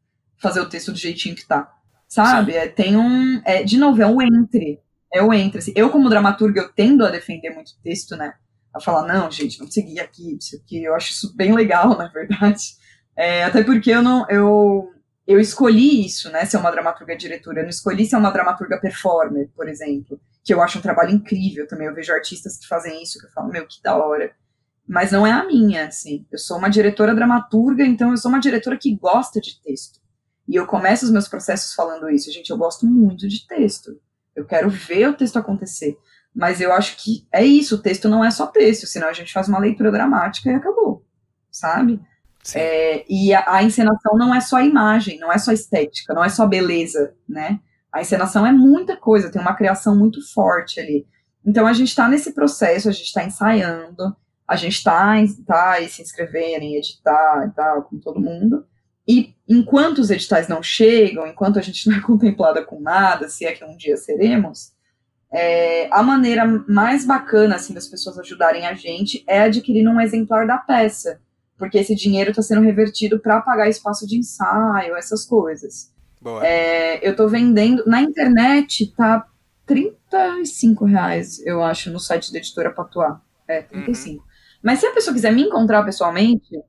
fazer o texto do jeitinho que tá. Sabe? É, tem um. É, de novo, é um entre eu entro. Assim, eu, como dramaturga, eu tendo a defender muito o texto, né? A falar, não, gente, vamos seguir aqui, isso aqui. Eu acho isso bem legal, na verdade. É, até porque eu não. Eu, eu escolhi isso, né? Ser uma dramaturga diretora. Eu não escolhi ser uma dramaturga performer, por exemplo. Que eu acho um trabalho incrível também. Eu vejo artistas que fazem isso, que eu falo, meu, que da hora. Mas não é a minha, assim. Eu sou uma diretora dramaturga, então eu sou uma diretora que gosta de texto. E eu começo os meus processos falando isso. Gente, eu gosto muito de texto. Eu quero ver o texto acontecer. Mas eu acho que é isso, o texto não é só texto, senão a gente faz uma leitura dramática e acabou, sabe? É, e a, a, encenação não é só imagem, não é só estética, não é só beleza, né? A encenação é muita coisa, tem uma criação muito forte ali. Então a gente está nesse processo, a gente está ensaiando, a gente está tá aí se inscrevendo em editar e tal, com todo mundo. E enquanto os editais não chegam, enquanto a gente não é contemplada com nada, se é que um dia seremos, é, a maneira mais bacana assim das pessoas ajudarem a gente é adquirir um exemplar da peça, porque esse dinheiro está sendo revertido para pagar espaço de ensaio, essas coisas. É, eu estou vendendo na internet, tá 35 reais, eu acho, no site da editora Patuá. É, 35. Uhum. Mas se a pessoa quiser me encontrar pessoalmente,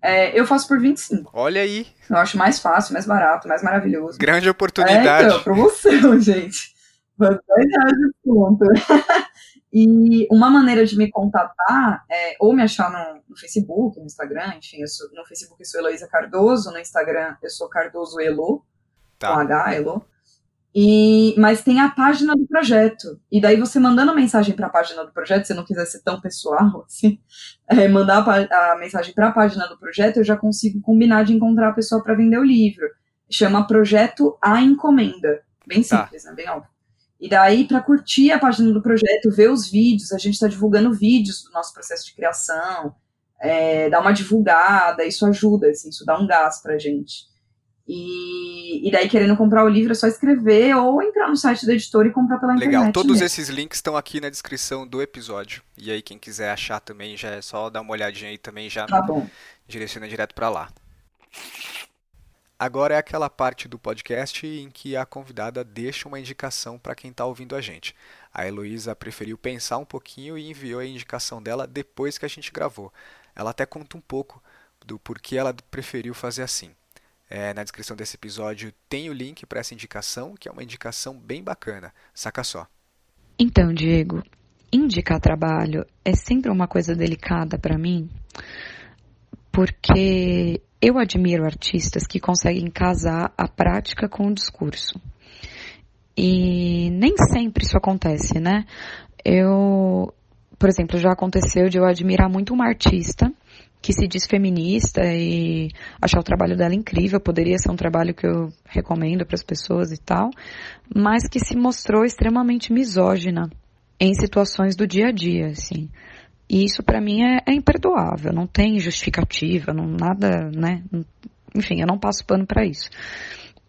é, eu faço por 25. Olha aí. Eu acho mais fácil, mais barato, mais maravilhoso. Grande oportunidade. É, então, promoção, gente. 10 reais de conta. e uma maneira de me contatar é ou me achar no, no Facebook, no Instagram, enfim, sou, no Facebook eu sou Heloísa Cardoso, no Instagram eu sou Cardoso Elo, tá. com H, Elo. E, mas tem a página do projeto. E daí você mandando mensagem para a página do projeto, se não quiser ser tão pessoal assim, é, mandar a, a mensagem para a página do projeto, eu já consigo combinar de encontrar a pessoa para vender o livro. Chama Projeto A Encomenda. Bem tá. simples, tá. né? Bem óbvio. E daí, para curtir a página do projeto, ver os vídeos, a gente está divulgando vídeos do nosso processo de criação, é, dar uma divulgada, isso ajuda, assim, isso dá um gás para a gente. E, e daí, querendo comprar o livro, é só escrever ou entrar no site da editora e comprar pela Legal. internet. Legal, todos mesmo. esses links estão aqui na descrição do episódio. E aí, quem quiser achar também, já é só dar uma olhadinha aí também, já tá direciona direto para lá. Agora é aquela parte do podcast em que a convidada deixa uma indicação para quem está ouvindo a gente. A Heloísa preferiu pensar um pouquinho e enviou a indicação dela depois que a gente gravou. Ela até conta um pouco do porquê ela preferiu fazer assim. É, na descrição desse episódio tem o link para essa indicação, que é uma indicação bem bacana. Saca só. Então, Diego, indicar trabalho é sempre uma coisa delicada para mim, porque eu admiro artistas que conseguem casar a prática com o discurso. E nem sempre isso acontece, né? Eu, por exemplo, já aconteceu de eu admirar muito uma artista que se diz feminista e achar o trabalho dela incrível, poderia ser um trabalho que eu recomendo para as pessoas e tal, mas que se mostrou extremamente misógina em situações do dia a dia, assim. E isso para mim é, é, imperdoável, não tem justificativa, não nada, né? Enfim, eu não passo pano para isso.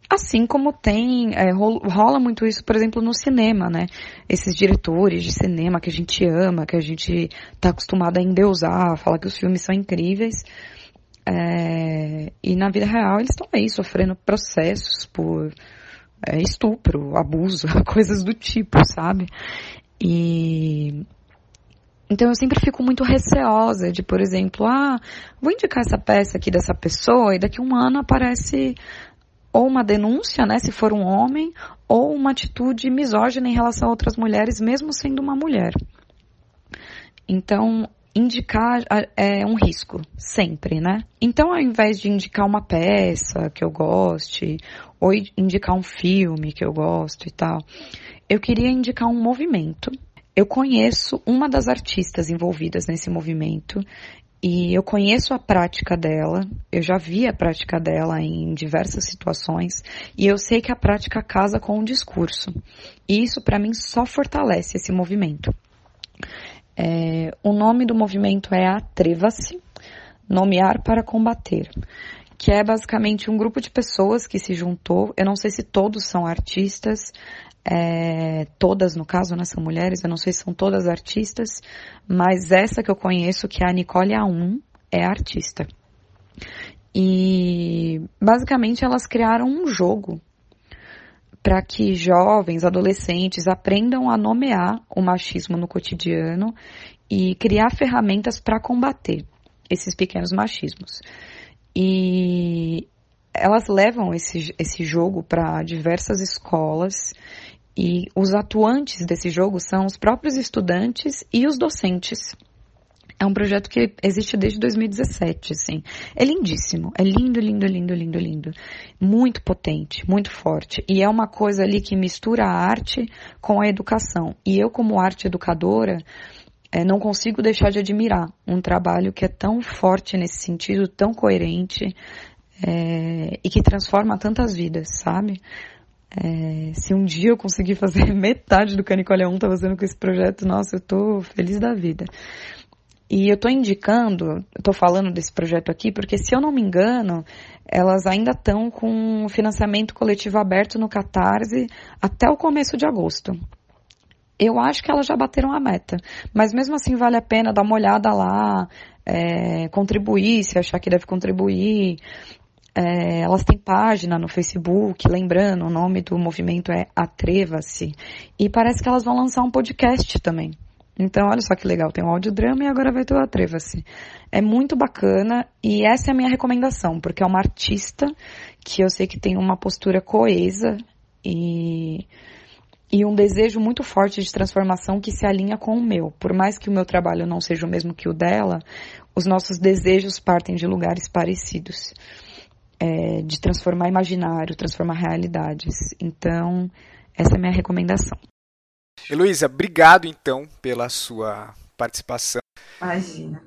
Assim como tem, é, rola muito isso, por exemplo, no cinema, né? Esses diretores de cinema que a gente ama, que a gente tá acostumado a endeusar, falar que os filmes são incríveis. É, e na vida real eles estão aí sofrendo processos por é, estupro, abuso, coisas do tipo, sabe? E então eu sempre fico muito receosa de, por exemplo, ah, vou indicar essa peça aqui dessa pessoa e daqui a um ano aparece ou uma denúncia, né, se for um homem, ou uma atitude misógina em relação a outras mulheres, mesmo sendo uma mulher. Então, indicar é um risco, sempre, né? Então, ao invés de indicar uma peça que eu goste, ou indicar um filme que eu gosto e tal, eu queria indicar um movimento. Eu conheço uma das artistas envolvidas nesse movimento e eu conheço a prática dela, eu já vi a prática dela em diversas situações, e eu sei que a prática casa com o discurso. E isso, para mim, só fortalece esse movimento. É, o nome do movimento é Atreva-se, Nomear para Combater, que é basicamente um grupo de pessoas que se juntou. Eu não sei se todos são artistas, é, todas no caso, né, são mulheres, eu não sei se são todas artistas, mas essa que eu conheço, que é a Nicole A1, é artista. E basicamente elas criaram um jogo para que jovens, adolescentes aprendam a nomear o machismo no cotidiano e criar ferramentas para combater esses pequenos machismos. E elas levam esse, esse jogo para diversas escolas e os atuantes desse jogo são os próprios estudantes e os docentes. É um projeto que existe desde 2017, assim. É lindíssimo. É lindo, lindo, lindo, lindo, lindo. Muito potente, muito forte. E é uma coisa ali que mistura a arte com a educação. E eu, como arte educadora, é, não consigo deixar de admirar um trabalho que é tão forte nesse sentido, tão coerente, é, e que transforma tantas vidas, sabe? É, se um dia eu conseguir fazer metade do Canicolha 1 tá fazendo com esse projeto, nossa, eu tô feliz da vida. E eu tô indicando, eu tô falando desse projeto aqui, porque se eu não me engano, elas ainda estão com financiamento coletivo aberto no Catarse até o começo de agosto. Eu acho que elas já bateram a meta, mas mesmo assim vale a pena dar uma olhada lá, é, contribuir, se achar que deve contribuir. É, elas têm página no Facebook, lembrando, o nome do movimento é Atreva-se. E parece que elas vão lançar um podcast também. Então, olha só que legal, tem um audiodrama e agora vai ter o Atreva-se. É muito bacana e essa é a minha recomendação, porque é uma artista que eu sei que tem uma postura coesa e, e um desejo muito forte de transformação que se alinha com o meu. Por mais que o meu trabalho não seja o mesmo que o dela, os nossos desejos partem de lugares parecidos é, de transformar imaginário, transformar realidades. Então, essa é a minha recomendação. Heloísa, obrigado então pela sua participação. Imagina.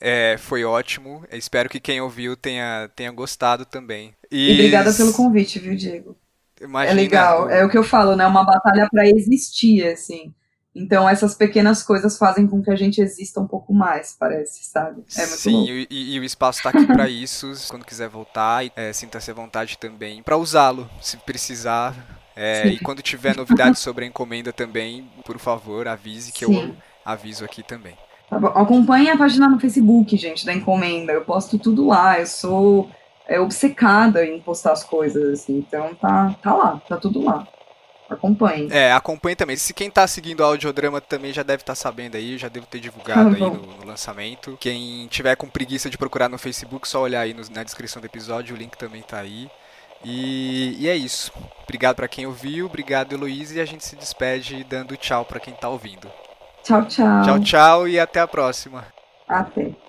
É, foi ótimo. Eu espero que quem ouviu tenha, tenha gostado também. E... e obrigada pelo convite, viu, Diego? Imagina, é legal. É o que eu falo, né? Uma batalha para existir, assim. Então essas pequenas coisas fazem com que a gente exista um pouco mais, parece, sabe? É muito Sim, e, e, o espaço está aqui para isso. Quando quiser voltar, é, sinta-se à vontade também para usá-lo, se precisar. É, e quando tiver novidades sobre a encomenda também, por favor, avise que Sim. eu aviso aqui também. Tá Acompanhe a página no Facebook, gente, da encomenda. Eu posto tudo lá. Eu sou é, obcecada em postar as coisas, assim. Então tá, tá lá, tá tudo lá. Acompanhe. É, acompanhe também. Se quem tá seguindo o audiodrama também já deve estar tá sabendo aí, já devo ter divulgado aí no, no, lançamento. Quem tiver com preguiça de procurar no Facebook, só olhar aí no, na descrição do episódio, o link também tá aí. E, e é isso. Obrigado para quem ouviu, obrigado Heloísa e a gente se despede dando tchau para quem tá ouvindo. Tchau, tchau. Tchau, tchau e até a próxima. Até.